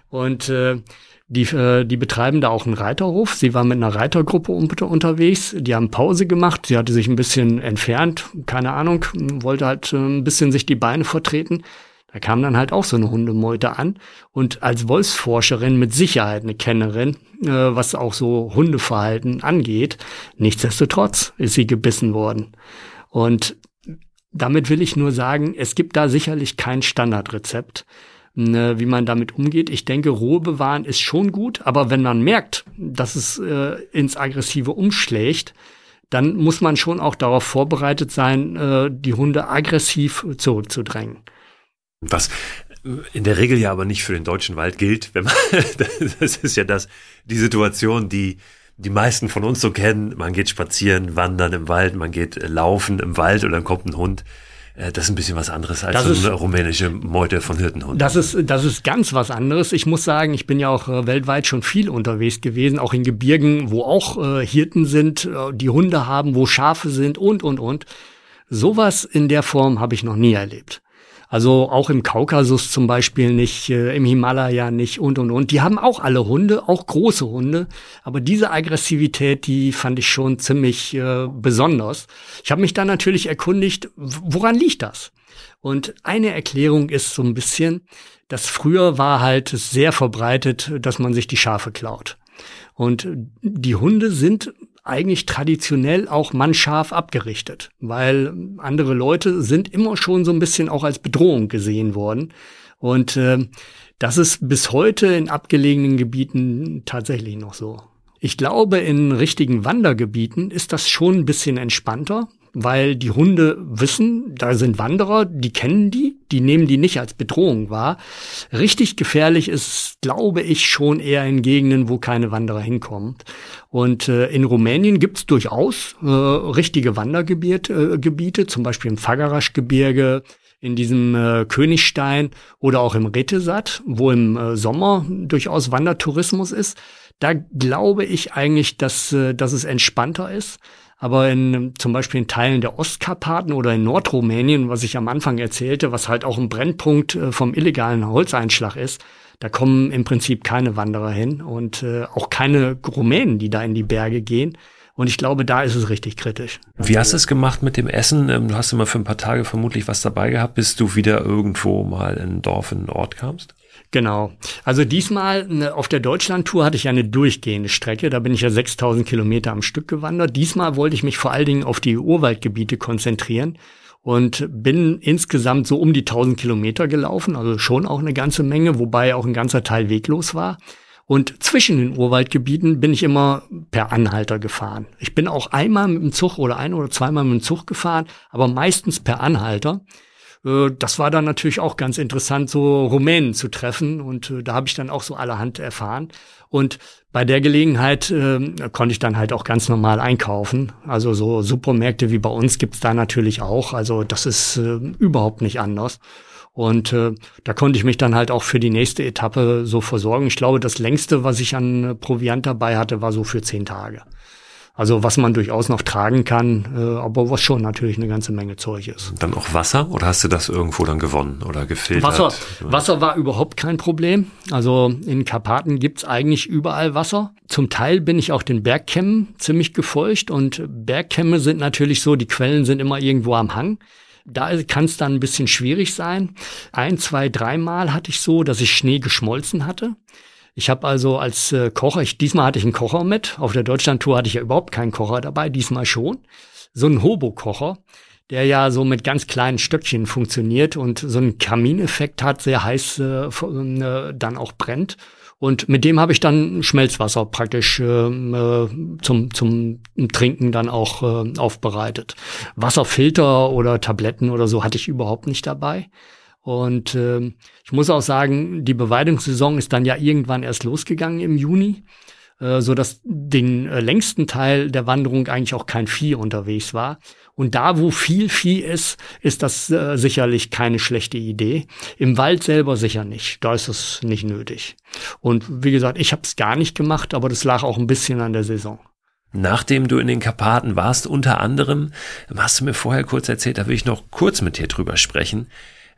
[SPEAKER 1] Und äh, die, äh, die betreiben da auch einen Reiterhof. Sie war mit einer Reitergruppe unter, unterwegs. Die haben Pause gemacht. Sie hatte sich ein bisschen entfernt. Keine Ahnung. Wollte halt äh, ein bisschen sich die Beine vertreten. Da kam dann halt auch so eine Hundemeute an und als Wolfsforscherin mit Sicherheit eine Kennerin, äh, was auch so Hundeverhalten angeht. Nichtsdestotrotz ist sie gebissen worden. Und damit will ich nur sagen, es gibt da sicherlich kein Standardrezept, äh, wie man damit umgeht. Ich denke, Ruhe bewahren ist schon gut, aber wenn man merkt, dass es äh, ins Aggressive umschlägt, dann muss man schon auch darauf vorbereitet sein, äh, die Hunde aggressiv zurückzudrängen.
[SPEAKER 2] Was in der Regel ja aber nicht für den deutschen Wald gilt, wenn man, [LAUGHS] das ist ja das, die Situation, die die meisten von uns so kennen. Man geht spazieren, wandern im Wald, man geht laufen im Wald und dann kommt ein Hund. Äh, das ist ein bisschen was anderes als so eine rumänische Meute von Hirtenhunden.
[SPEAKER 1] Das ist, das ist ganz was anderes. Ich muss sagen, ich bin ja auch äh, weltweit schon viel unterwegs gewesen, auch in Gebirgen, wo auch äh, Hirten sind, äh, die Hunde haben, wo Schafe sind und, und, und. Sowas in der Form habe ich noch nie erlebt. Also auch im Kaukasus zum Beispiel nicht, äh, im Himalaya nicht und und und. Die haben auch alle Hunde, auch große Hunde. Aber diese Aggressivität, die fand ich schon ziemlich äh, besonders. Ich habe mich dann natürlich erkundigt, woran liegt das? Und eine Erklärung ist so ein bisschen, dass früher war halt sehr verbreitet, dass man sich die Schafe klaut. Und die Hunde sind eigentlich traditionell auch mannscharf abgerichtet, weil andere Leute sind immer schon so ein bisschen auch als Bedrohung gesehen worden. Und äh, das ist bis heute in abgelegenen Gebieten tatsächlich noch so. Ich glaube, in richtigen Wandergebieten ist das schon ein bisschen entspannter weil die Hunde wissen, da sind Wanderer, die kennen die, die nehmen die nicht als Bedrohung wahr. Richtig gefährlich ist, glaube ich, schon eher in Gegenden, wo keine Wanderer hinkommen. Und äh, in Rumänien gibt's durchaus äh, richtige Wandergebiete, äh, Gebiete, zum Beispiel im Fagarasch-Gebirge, in diesem äh, Königstein oder auch im Retesat, wo im äh, Sommer durchaus Wandertourismus ist. Da glaube ich eigentlich, dass, äh, dass es entspannter ist. Aber in, zum Beispiel in Teilen der Ostkarpaten oder in Nordrumänien, was ich am Anfang erzählte, was halt auch ein Brennpunkt äh, vom illegalen Holzeinschlag ist, da kommen im Prinzip keine Wanderer hin und äh, auch keine Rumänen, die da in die Berge gehen. Und ich glaube, da ist es richtig kritisch.
[SPEAKER 2] Wie hast du es gemacht mit dem Essen? Ähm, du hast immer für ein paar Tage vermutlich was dabei gehabt, bis du wieder irgendwo mal in ein Dorf, in einen Ort kamst?
[SPEAKER 1] Genau. Also diesmal ne, auf der Deutschlandtour hatte ich ja eine durchgehende Strecke. Da bin ich ja 6000 Kilometer am Stück gewandert. Diesmal wollte ich mich vor allen Dingen auf die Urwaldgebiete konzentrieren und bin insgesamt so um die 1000 Kilometer gelaufen. Also schon auch eine ganze Menge, wobei auch ein ganzer Teil weglos war. Und zwischen den Urwaldgebieten bin ich immer per Anhalter gefahren. Ich bin auch einmal mit dem Zug oder ein oder zweimal mit dem Zug gefahren, aber meistens per Anhalter. Äh, das war dann natürlich auch ganz interessant, so Rumänen zu treffen. Und äh, da habe ich dann auch so allerhand erfahren. Und bei der Gelegenheit äh, konnte ich dann halt auch ganz normal einkaufen. Also so Supermärkte wie bei uns gibt's da natürlich auch. Also das ist äh, überhaupt nicht anders. Und äh, da konnte ich mich dann halt auch für die nächste Etappe so versorgen. Ich glaube, das längste, was ich an Proviant dabei hatte, war so für zehn Tage. Also was man durchaus noch tragen kann, äh, aber was schon natürlich eine ganze Menge Zeug ist.
[SPEAKER 2] Dann auch Wasser oder hast du das irgendwo dann gewonnen oder gefiltert?
[SPEAKER 1] Wasser, Wasser war überhaupt kein Problem. Also in Karpaten gibt's eigentlich überall Wasser. Zum Teil bin ich auch den Bergkämmen ziemlich gefeucht und Bergkämme sind natürlich so, die Quellen sind immer irgendwo am Hang. Da kann es dann ein bisschen schwierig sein. Ein, zwei, dreimal hatte ich so, dass ich Schnee geschmolzen hatte. Ich habe also als äh, Kocher, ich, diesmal hatte ich einen Kocher mit. Auf der Deutschlandtour hatte ich ja überhaupt keinen Kocher dabei, diesmal schon. So ein Hobo-Kocher, der ja so mit ganz kleinen Stöckchen funktioniert und so einen Kamineffekt hat, sehr heiß äh, äh, dann auch brennt. Und mit dem habe ich dann Schmelzwasser praktisch ähm, äh, zum, zum Trinken dann auch äh, aufbereitet. Wasserfilter oder Tabletten oder so hatte ich überhaupt nicht dabei. Und äh, ich muss auch sagen, die Beweidungssaison ist dann ja irgendwann erst losgegangen im Juni, äh, so dass den äh, längsten Teil der Wanderung eigentlich auch kein Vieh unterwegs war. Und da, wo viel Vieh ist, ist das äh, sicherlich keine schlechte Idee. Im Wald selber sicher nicht. Da ist es nicht nötig. Und wie gesagt, ich habe es gar nicht gemacht, aber das lag auch ein bisschen an der Saison.
[SPEAKER 2] Nachdem du in den Karpaten warst, unter anderem, hast du mir vorher kurz erzählt, da will ich noch kurz mit dir drüber sprechen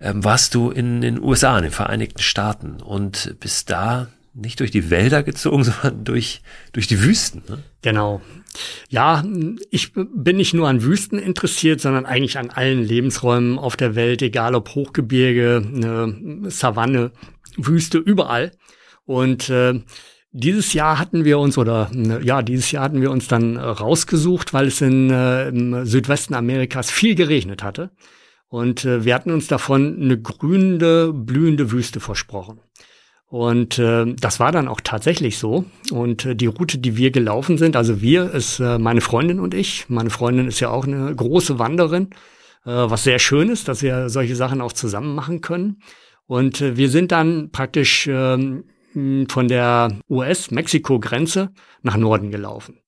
[SPEAKER 2] ähm, warst du in den USA, in den Vereinigten Staaten und bist da nicht durch die Wälder gezogen, [LAUGHS] sondern durch, durch die Wüsten. Ne?
[SPEAKER 1] Genau. Ja, ich bin nicht nur an Wüsten interessiert, sondern eigentlich an allen Lebensräumen auf der Welt, egal ob Hochgebirge, eine Savanne, Wüste, überall. Und äh, dieses Jahr hatten wir uns, oder ja, dieses Jahr hatten wir uns dann rausgesucht, weil es in äh, im Südwesten Amerikas viel geregnet hatte. Und äh, wir hatten uns davon eine grünende, blühende Wüste versprochen. Und äh, das war dann auch tatsächlich so. Und äh, die Route, die wir gelaufen sind, also wir, ist äh, meine Freundin und ich. Meine Freundin ist ja auch eine große Wanderin, äh, was sehr schön ist, dass wir solche Sachen auch zusammen machen können. Und äh, wir sind dann praktisch äh, von der US-Mexiko-Grenze nach Norden gelaufen.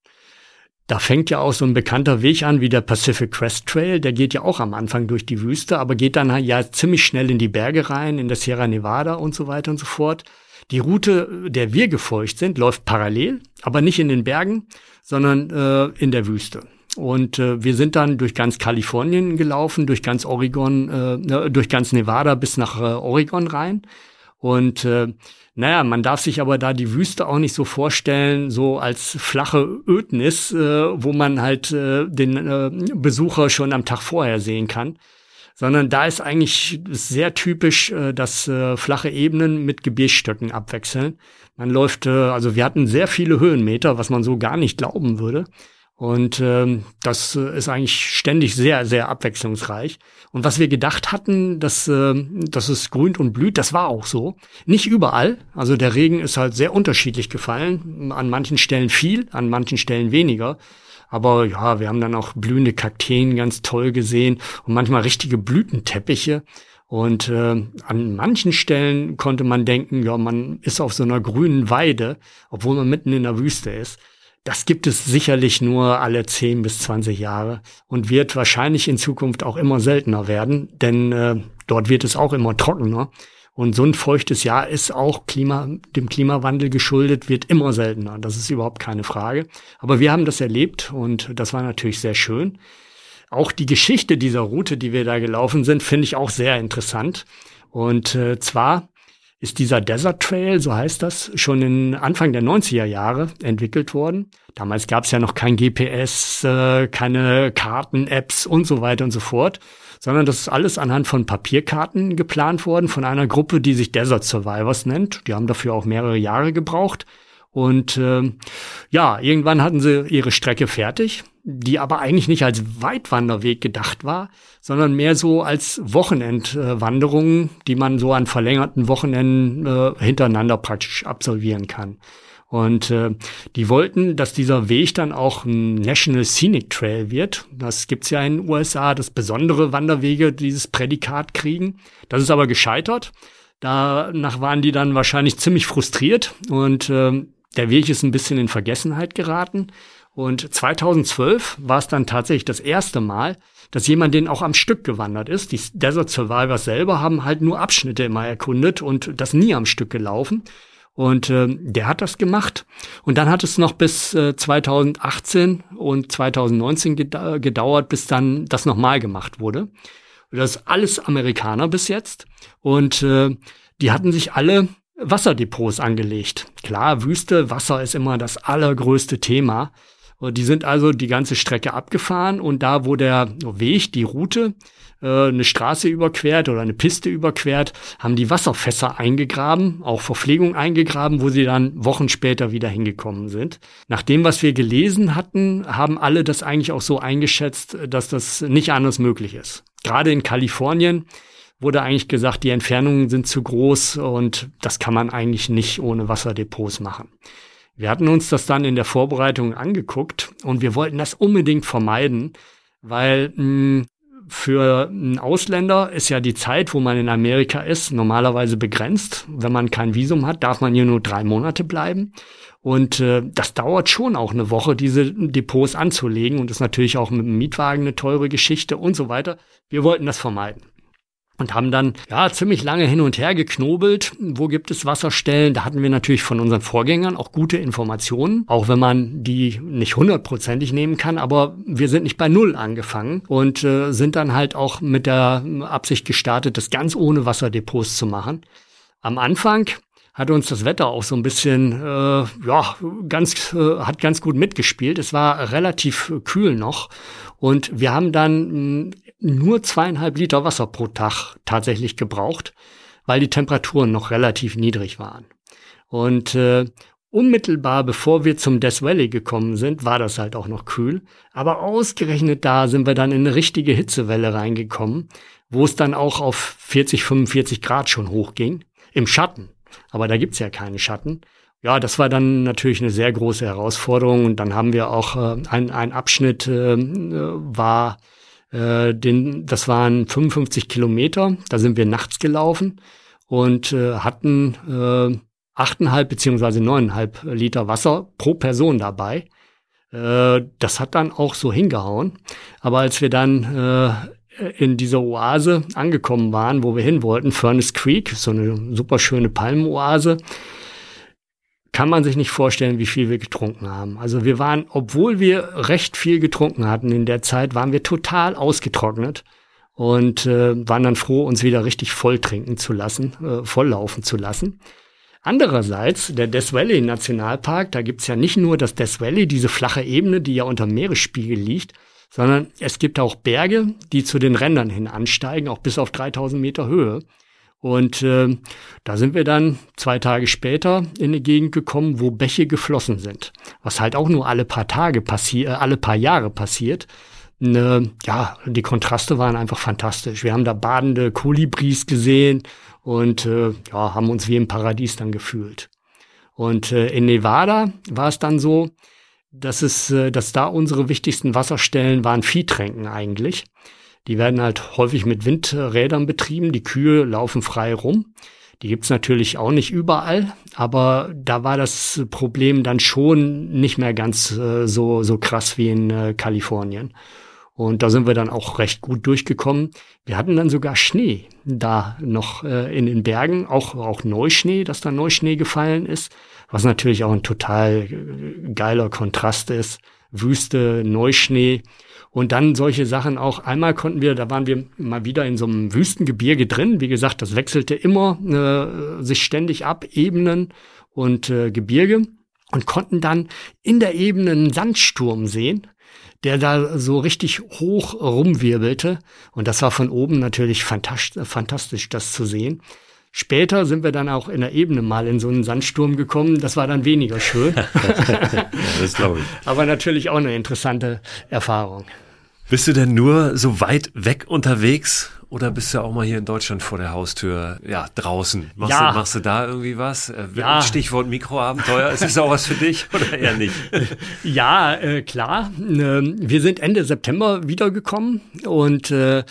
[SPEAKER 1] Da fängt ja auch so ein bekannter Weg an wie der Pacific Crest Trail. Der geht ja auch am Anfang durch die Wüste, aber geht dann ja ziemlich schnell in die Berge rein, in der Sierra Nevada und so weiter und so fort. Die Route, der wir gefolgt sind, läuft parallel, aber nicht in den Bergen, sondern äh, in der Wüste. Und äh, wir sind dann durch ganz Kalifornien gelaufen, durch ganz Oregon, äh, durch ganz Nevada bis nach äh, Oregon rein. Und äh, naja, man darf sich aber da die Wüste auch nicht so vorstellen, so als flache Ödnis, äh, wo man halt äh, den äh, Besucher schon am Tag vorher sehen kann. Sondern da ist eigentlich sehr typisch, äh, dass äh, flache Ebenen mit Gebirgsstöcken abwechseln. Man läuft, äh, also wir hatten sehr viele Höhenmeter, was man so gar nicht glauben würde. Und ähm, das äh, ist eigentlich ständig sehr, sehr abwechslungsreich. Und was wir gedacht hatten, dass, äh, dass es grünt und blüht, das war auch so. Nicht überall. Also der Regen ist halt sehr unterschiedlich gefallen. An manchen Stellen viel, an manchen Stellen weniger. Aber ja, wir haben dann auch blühende Kakteen ganz toll gesehen und manchmal richtige Blütenteppiche. Und äh, an manchen Stellen konnte man denken, ja, man ist auf so einer grünen Weide, obwohl man mitten in der Wüste ist. Das gibt es sicherlich nur alle 10 bis 20 Jahre und wird wahrscheinlich in Zukunft auch immer seltener werden, denn äh, dort wird es auch immer trockener. Und so ein feuchtes Jahr ist auch Klima, dem Klimawandel geschuldet, wird immer seltener. Das ist überhaupt keine Frage. Aber wir haben das erlebt und das war natürlich sehr schön. Auch die Geschichte dieser Route, die wir da gelaufen sind, finde ich auch sehr interessant. Und äh, zwar ist dieser Desert Trail, so heißt das, schon in Anfang der 90er Jahre entwickelt worden. Damals gab es ja noch kein GPS, äh, keine Karten-Apps und so weiter und so fort, sondern das ist alles anhand von Papierkarten geplant worden von einer Gruppe, die sich Desert Survivors nennt. Die haben dafür auch mehrere Jahre gebraucht. Und äh, ja, irgendwann hatten sie ihre Strecke fertig, die aber eigentlich nicht als Weitwanderweg gedacht war, sondern mehr so als Wochenendwanderung, die man so an verlängerten Wochenenden äh, hintereinander praktisch absolvieren kann. Und äh, die wollten, dass dieser Weg dann auch ein National Scenic Trail wird. Das gibt's ja in den USA, dass besondere Wanderwege dieses Prädikat kriegen. Das ist aber gescheitert. Danach waren die dann wahrscheinlich ziemlich frustriert und äh, der Weg ist ein bisschen in Vergessenheit geraten. Und 2012 war es dann tatsächlich das erste Mal, dass jemand den auch am Stück gewandert ist. Die Desert Survivors selber haben halt nur Abschnitte immer erkundet und das nie am Stück gelaufen. Und äh, der hat das gemacht. Und dann hat es noch bis äh, 2018 und 2019 gedauert, bis dann das nochmal gemacht wurde. Das ist alles Amerikaner bis jetzt. Und äh, die hatten sich alle Wasserdepots angelegt. Klar, Wüste, Wasser ist immer das allergrößte Thema. Die sind also die ganze Strecke abgefahren und da, wo der Weg, die Route, äh, eine Straße überquert oder eine Piste überquert, haben die Wasserfässer eingegraben, auch Verpflegung eingegraben, wo sie dann Wochen später wieder hingekommen sind. Nach dem, was wir gelesen hatten, haben alle das eigentlich auch so eingeschätzt, dass das nicht anders möglich ist. Gerade in Kalifornien wurde eigentlich gesagt, die Entfernungen sind zu groß und das kann man eigentlich nicht ohne Wasserdepots machen. Wir hatten uns das dann in der Vorbereitung angeguckt und wir wollten das unbedingt vermeiden, weil mh, hm, für einen Ausländer ist ja die Zeit, wo man in Amerika ist, normalerweise begrenzt. Wenn man kein Visum hat, darf man hier nur drei Monate bleiben. Und äh, das dauert schon auch eine Woche, diese Depots anzulegen und ist natürlich auch mit dem Mietwagen eine teure Geschichte und so weiter. Wir wollten das vermeiden und haben dann ja ziemlich lange hin und her geknobelt. Wo gibt es Wasserstellen? Da hatten wir natürlich von unseren Vorgängern auch gute Informationen, auch wenn man die nicht hundertprozentig nehmen kann. Aber wir sind nicht bei Null angefangen und äh, sind dann halt auch mit der Absicht gestartet, das ganz ohne Wasserdepots zu machen. Am Anfang hat uns das Wetter auch so ein bisschen, äh, ja, ganz, äh, hat ganz gut mitgespielt. Es war relativ kühl noch und wir haben dann nur zweieinhalb Liter Wasser pro Tag tatsächlich gebraucht, weil die Temperaturen noch relativ niedrig waren. Und äh, unmittelbar bevor wir zum Death Valley gekommen sind, war das halt auch noch kühl. Aber ausgerechnet da sind wir dann in eine richtige Hitzewelle reingekommen, wo es dann auch auf 40, 45 Grad schon hochging. Im Schatten. Aber da gibt's ja keine Schatten. Ja, das war dann natürlich eine sehr große Herausforderung. Und dann haben wir auch äh, ein, ein Abschnitt äh, war äh, den, das waren 55 Kilometer, da sind wir nachts gelaufen und äh, hatten äh, 8,5 beziehungsweise 9,5 Liter Wasser pro Person dabei. Äh, das hat dann auch so hingehauen. Aber als wir dann äh, in dieser Oase angekommen waren, wo wir hin wollten, Furnace Creek, so eine super schöne Palmenoase, kann man sich nicht vorstellen, wie viel wir getrunken haben. Also wir waren, obwohl wir recht viel getrunken hatten in der Zeit, waren wir total ausgetrocknet und äh, waren dann froh, uns wieder richtig voll trinken zu lassen, äh, volllaufen zu lassen. Andererseits, der Death Valley Nationalpark, da gibt's ja nicht nur das Death Valley, diese flache Ebene, die ja unter Meeresspiegel liegt, sondern es gibt auch Berge, die zu den Rändern hin ansteigen, auch bis auf 3000 Meter Höhe. Und äh, da sind wir dann zwei Tage später in eine Gegend gekommen, wo Bäche geflossen sind. Was halt auch nur alle paar Tage passiert, äh, alle paar Jahre passiert. Ne, ja, die Kontraste waren einfach fantastisch. Wir haben da badende Kolibris gesehen und äh, ja, haben uns wie im Paradies dann gefühlt. Und äh, in Nevada war es dann so, dass es, äh, dass da unsere wichtigsten Wasserstellen waren Viehtränken eigentlich. Die werden halt häufig mit Windrädern betrieben. Die Kühe laufen frei rum. Die gibt's natürlich auch nicht überall, aber da war das Problem dann schon nicht mehr ganz äh, so, so krass wie in äh, Kalifornien. Und da sind wir dann auch recht gut durchgekommen. Wir hatten dann sogar Schnee da noch äh, in den Bergen, auch, auch Neuschnee, dass da Neuschnee gefallen ist, was natürlich auch ein total äh, geiler Kontrast ist. Wüste, Neuschnee. Und dann solche Sachen auch. Einmal konnten wir, da waren wir mal wieder in so einem Wüstengebirge drin. Wie gesagt, das wechselte immer äh, sich ständig ab, Ebenen und äh, Gebirge und konnten dann in der Ebene einen Sandsturm sehen, der da so richtig hoch rumwirbelte. Und das war von oben natürlich fantastisch, fantastisch das zu sehen. Später sind wir dann auch in der Ebene mal in so einen Sandsturm gekommen. Das war dann weniger schön. [LAUGHS]
[SPEAKER 2] ja, das glaube ich. [LAUGHS]
[SPEAKER 1] Aber natürlich auch eine interessante Erfahrung.
[SPEAKER 2] Bist du denn nur so weit weg unterwegs oder bist du auch mal hier in Deutschland vor der Haustür, ja, draußen? Machst, ja. du, machst du da irgendwie was? Äh, ja. Stichwort Mikroabenteuer, ist das auch was für dich oder [LAUGHS] eher nicht?
[SPEAKER 1] Ja, äh, klar. Ähm, wir sind Ende September wiedergekommen und äh, äh,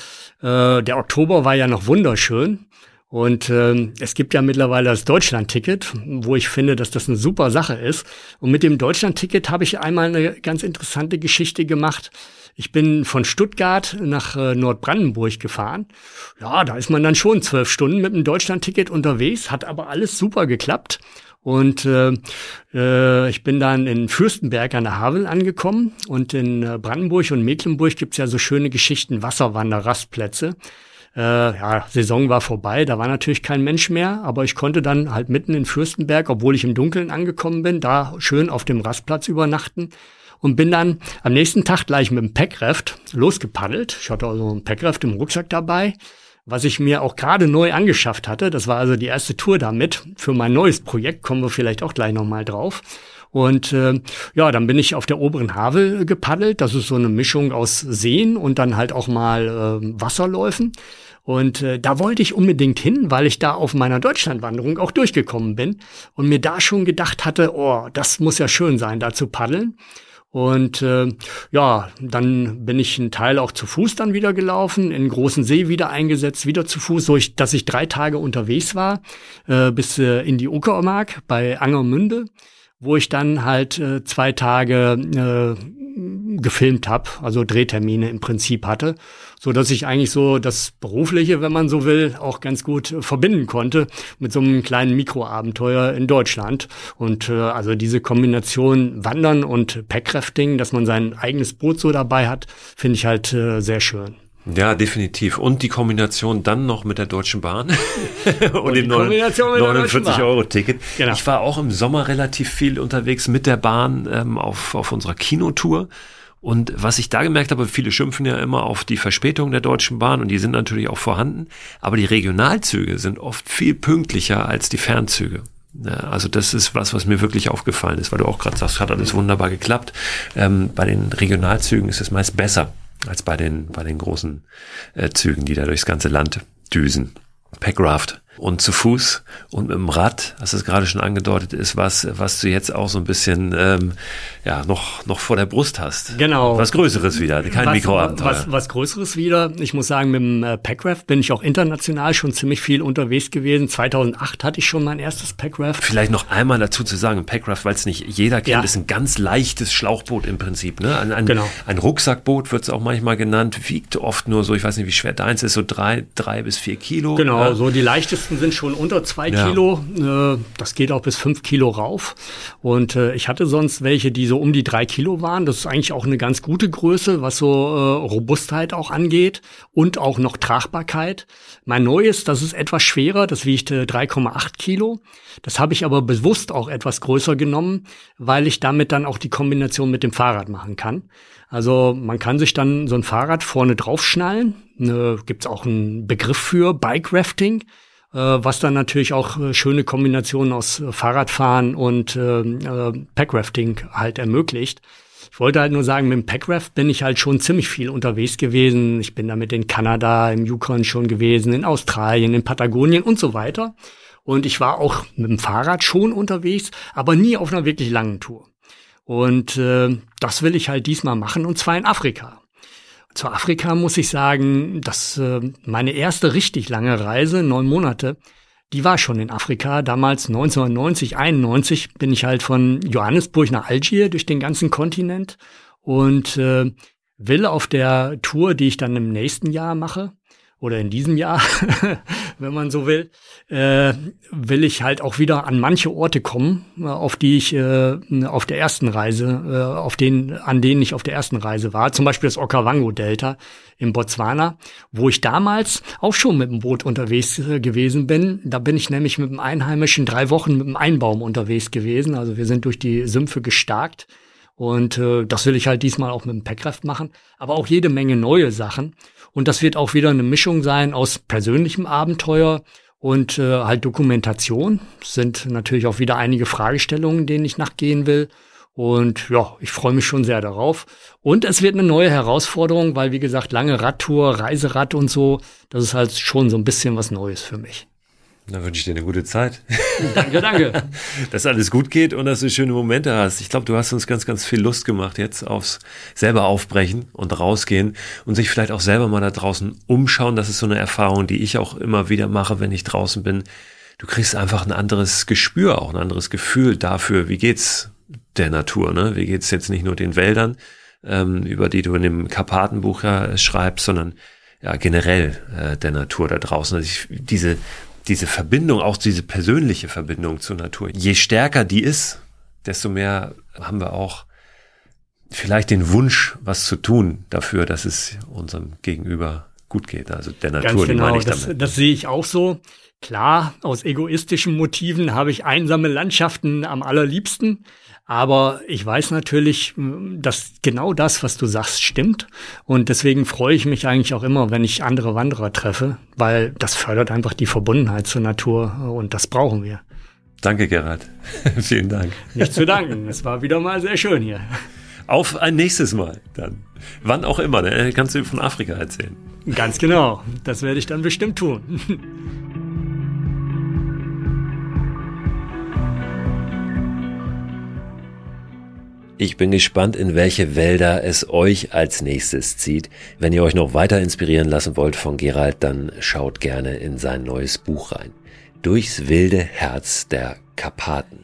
[SPEAKER 1] der Oktober war ja noch wunderschön. Und äh, es gibt ja mittlerweile das Deutschland-Ticket, wo ich finde, dass das eine super Sache ist. Und mit dem Deutschland-Ticket habe ich einmal eine ganz interessante Geschichte gemacht. Ich bin von Stuttgart nach äh, Nordbrandenburg gefahren. Ja, da ist man dann schon zwölf Stunden mit dem Deutschland-Ticket unterwegs, hat aber alles super geklappt. Und äh, äh, ich bin dann in Fürstenberg an der Havel angekommen und in äh, Brandenburg und Mecklenburg gibt's ja so schöne Geschichten, Wasserwanderrastplätze. Äh, ja, Saison war vorbei, da war natürlich kein Mensch mehr, aber ich konnte dann halt mitten in Fürstenberg, obwohl ich im Dunkeln angekommen bin, da schön auf dem Rastplatz übernachten und bin dann am nächsten Tag gleich mit dem Packraft losgepaddelt. Ich hatte also ein Packraft im Rucksack dabei, was ich mir auch gerade neu angeschafft hatte. Das war also die erste Tour damit für mein neues Projekt. Kommen wir vielleicht auch gleich nochmal drauf. Und äh, ja, dann bin ich auf der oberen Havel gepaddelt. Das ist so eine Mischung aus Seen und dann halt auch mal äh, Wasserläufen. Und äh, da wollte ich unbedingt hin, weil ich da auf meiner Deutschlandwanderung auch durchgekommen bin und mir da schon gedacht hatte, oh, das muss ja schön sein, da zu paddeln. Und äh, ja, dann bin ich einen Teil auch zu Fuß dann wieder gelaufen, in großen See wieder eingesetzt, wieder zu Fuß, so ich, dass ich drei Tage unterwegs war, äh, bis äh, in die Uckermark bei Angermünde, wo ich dann halt äh, zwei Tage äh, gefilmt habe, also Drehtermine im Prinzip hatte so dass ich eigentlich so das Berufliche, wenn man so will, auch ganz gut äh, verbinden konnte mit so einem kleinen Mikroabenteuer in Deutschland. Und äh, also diese Kombination Wandern und Packrafting, dass man sein eigenes Boot so dabei hat, finde ich halt äh, sehr schön.
[SPEAKER 2] Ja, definitiv. Und die Kombination dann noch mit der Deutschen Bahn [LAUGHS] und, und dem 49-Euro-Ticket. Genau. Ich war auch im Sommer relativ viel unterwegs mit der Bahn ähm, auf, auf unserer Kinotour. Und was ich da gemerkt habe, viele schimpfen ja immer auf die Verspätung der Deutschen Bahn und die sind natürlich auch vorhanden, aber die Regionalzüge sind oft viel pünktlicher als die Fernzüge. Also das ist was, was mir wirklich aufgefallen ist, weil du auch gerade sagst, hat alles wunderbar geklappt. Ähm, bei den Regionalzügen ist es meist besser als bei den, bei den großen äh, Zügen, die da durchs ganze Land düsen. Packraft und zu Fuß und mit dem Rad, hast es gerade schon angedeutet, ist was, was du jetzt auch so ein bisschen ähm, ja noch noch vor der Brust hast.
[SPEAKER 1] Genau.
[SPEAKER 2] Was Größeres wieder, kein was, Mikroabenteuer.
[SPEAKER 1] Was, was Größeres wieder. Ich muss sagen, mit dem äh, Packraft bin ich auch international schon ziemlich viel unterwegs gewesen. 2008 hatte ich schon mein erstes Packraft.
[SPEAKER 2] Vielleicht noch einmal dazu zu sagen, Packraft, weil es nicht jeder kennt, ja. ist ein ganz leichtes Schlauchboot im Prinzip. Ne? Ein, ein, genau. ein Rucksackboot wird es auch manchmal genannt, wiegt oft nur so, ich weiß nicht, wie schwer deins ist, so drei, drei bis vier Kilo.
[SPEAKER 1] Genau, ja. so die leichtesten meisten sind schon unter zwei ja. Kilo. Äh, das geht auch bis fünf Kilo rauf. Und äh, ich hatte sonst welche, die so um die drei Kilo waren. Das ist eigentlich auch eine ganz gute Größe, was so äh, Robustheit auch angeht und auch noch Tragbarkeit. Mein neues, das ist etwas schwerer, das wiegt 3,8 Kilo. Das habe ich aber bewusst auch etwas größer genommen, weil ich damit dann auch die Kombination mit dem Fahrrad machen kann. Also man kann sich dann so ein Fahrrad vorne draufschnallen. Ne, Gibt es auch einen Begriff für Bike Rafting. Äh, was dann natürlich auch äh, schöne Kombinationen aus äh, Fahrradfahren und äh, Packrafting halt ermöglicht. Ich wollte halt nur sagen, mit dem Packraft bin ich halt schon ziemlich viel unterwegs gewesen. Ich bin damit in Kanada, im Yukon schon gewesen, in Australien, in Patagonien und so weiter. Und ich war auch mit dem Fahrrad schon unterwegs, aber nie auf einer wirklich langen Tour. Und äh, das will ich halt diesmal machen, und zwar in Afrika. Zu Afrika muss ich sagen, dass äh, meine erste richtig lange Reise, neun Monate, die war schon in Afrika. Damals 1990, 91 bin ich halt von Johannesburg nach Algier durch den ganzen Kontinent und äh, will auf der Tour, die ich dann im nächsten Jahr mache, oder in diesem Jahr, [LAUGHS] wenn man so will, äh, will ich halt auch wieder an manche Orte kommen, äh, auf die ich äh, auf der ersten Reise, äh, auf denen, an denen ich auf der ersten Reise war. Zum Beispiel das Okavango-Delta in Botswana, wo ich damals auch schon mit dem Boot unterwegs äh, gewesen bin. Da bin ich nämlich mit dem Einheimischen drei Wochen mit dem Einbaum unterwegs gewesen. Also wir sind durch die Sümpfe gestarkt. Und äh, das will ich halt diesmal auch mit dem Packraft machen. Aber auch jede Menge neue Sachen. Und das wird auch wieder eine Mischung sein aus persönlichem Abenteuer Und äh, halt Dokumentation sind natürlich auch wieder einige Fragestellungen, denen ich nachgehen will. Und ja, ich freue mich schon sehr darauf. Und es wird eine neue Herausforderung, weil wie gesagt, lange Radtour, Reiserad und so, das ist halt schon so ein bisschen was Neues für mich.
[SPEAKER 2] Dann wünsche ich dir eine gute Zeit. [LAUGHS]
[SPEAKER 1] Danke, danke. [LAUGHS]
[SPEAKER 2] dass alles gut geht und dass du schöne Momente hast. Ich glaube, du hast uns ganz, ganz viel Lust gemacht jetzt aufs selber aufbrechen und rausgehen und sich vielleicht auch selber mal da draußen umschauen. Das ist so eine Erfahrung, die ich auch immer wieder mache, wenn ich draußen bin. Du kriegst einfach ein anderes Gespür, auch ein anderes Gefühl dafür, wie geht's der Natur, ne? Wie geht's jetzt nicht nur den Wäldern, ähm, über die du in dem Karpatenbuch ja schreibst, sondern ja generell äh, der Natur da draußen. Also ich, diese diese Verbindung, auch diese persönliche Verbindung zur Natur, je stärker die ist, desto mehr haben wir auch vielleicht den Wunsch, was zu tun dafür, dass es unserem Gegenüber gut geht. Also der Natur,
[SPEAKER 1] Ganz genau, die meine ich das, damit. Das sehe ich auch so. Klar, aus egoistischen Motiven habe ich einsame Landschaften am allerliebsten. Aber ich weiß natürlich, dass genau das, was du sagst, stimmt. Und deswegen freue ich mich eigentlich auch immer, wenn ich andere Wanderer treffe, weil das fördert einfach die Verbundenheit zur Natur und das brauchen wir.
[SPEAKER 2] Danke, Gerhard. [LAUGHS] Vielen Dank.
[SPEAKER 1] Nicht zu danken. Es war wieder mal sehr schön hier.
[SPEAKER 2] Auf ein nächstes Mal dann. Wann auch immer. Ne? Kannst du von Afrika erzählen.
[SPEAKER 1] Ganz genau. Das werde ich dann bestimmt tun.
[SPEAKER 2] Ich bin gespannt, in welche Wälder es euch als nächstes zieht. Wenn ihr euch noch weiter inspirieren lassen wollt von Gerald, dann schaut gerne in sein neues Buch rein. Durchs wilde Herz der Karpaten.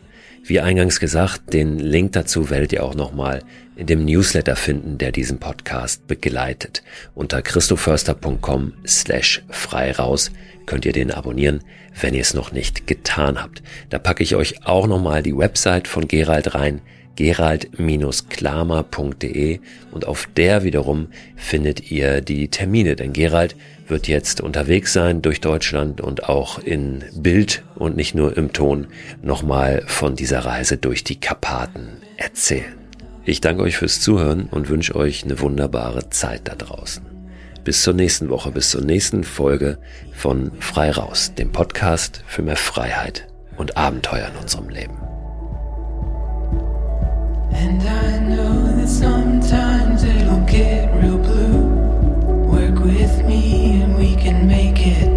[SPEAKER 2] Wie eingangs gesagt, den Link dazu werdet ihr auch nochmal in dem Newsletter finden, der diesen Podcast begleitet. Unter christoförster.com slash frei raus könnt ihr den abonnieren, wenn ihr es noch nicht getan habt. Da packe ich euch auch nochmal die Website von Gerald rein, gerald-klamer.de und auf der wiederum findet ihr die Termine, denn Gerald wird jetzt unterwegs sein durch Deutschland und auch in Bild und nicht nur im Ton nochmal von dieser Reise durch die Karpaten erzählen. Ich danke euch fürs Zuhören und wünsche euch eine wunderbare Zeit da draußen. Bis zur nächsten Woche, bis zur nächsten Folge von Frei Raus, dem Podcast für mehr Freiheit und Abenteuer in unserem Leben. Sometimes it'll get real blue. Work with me and we can make it.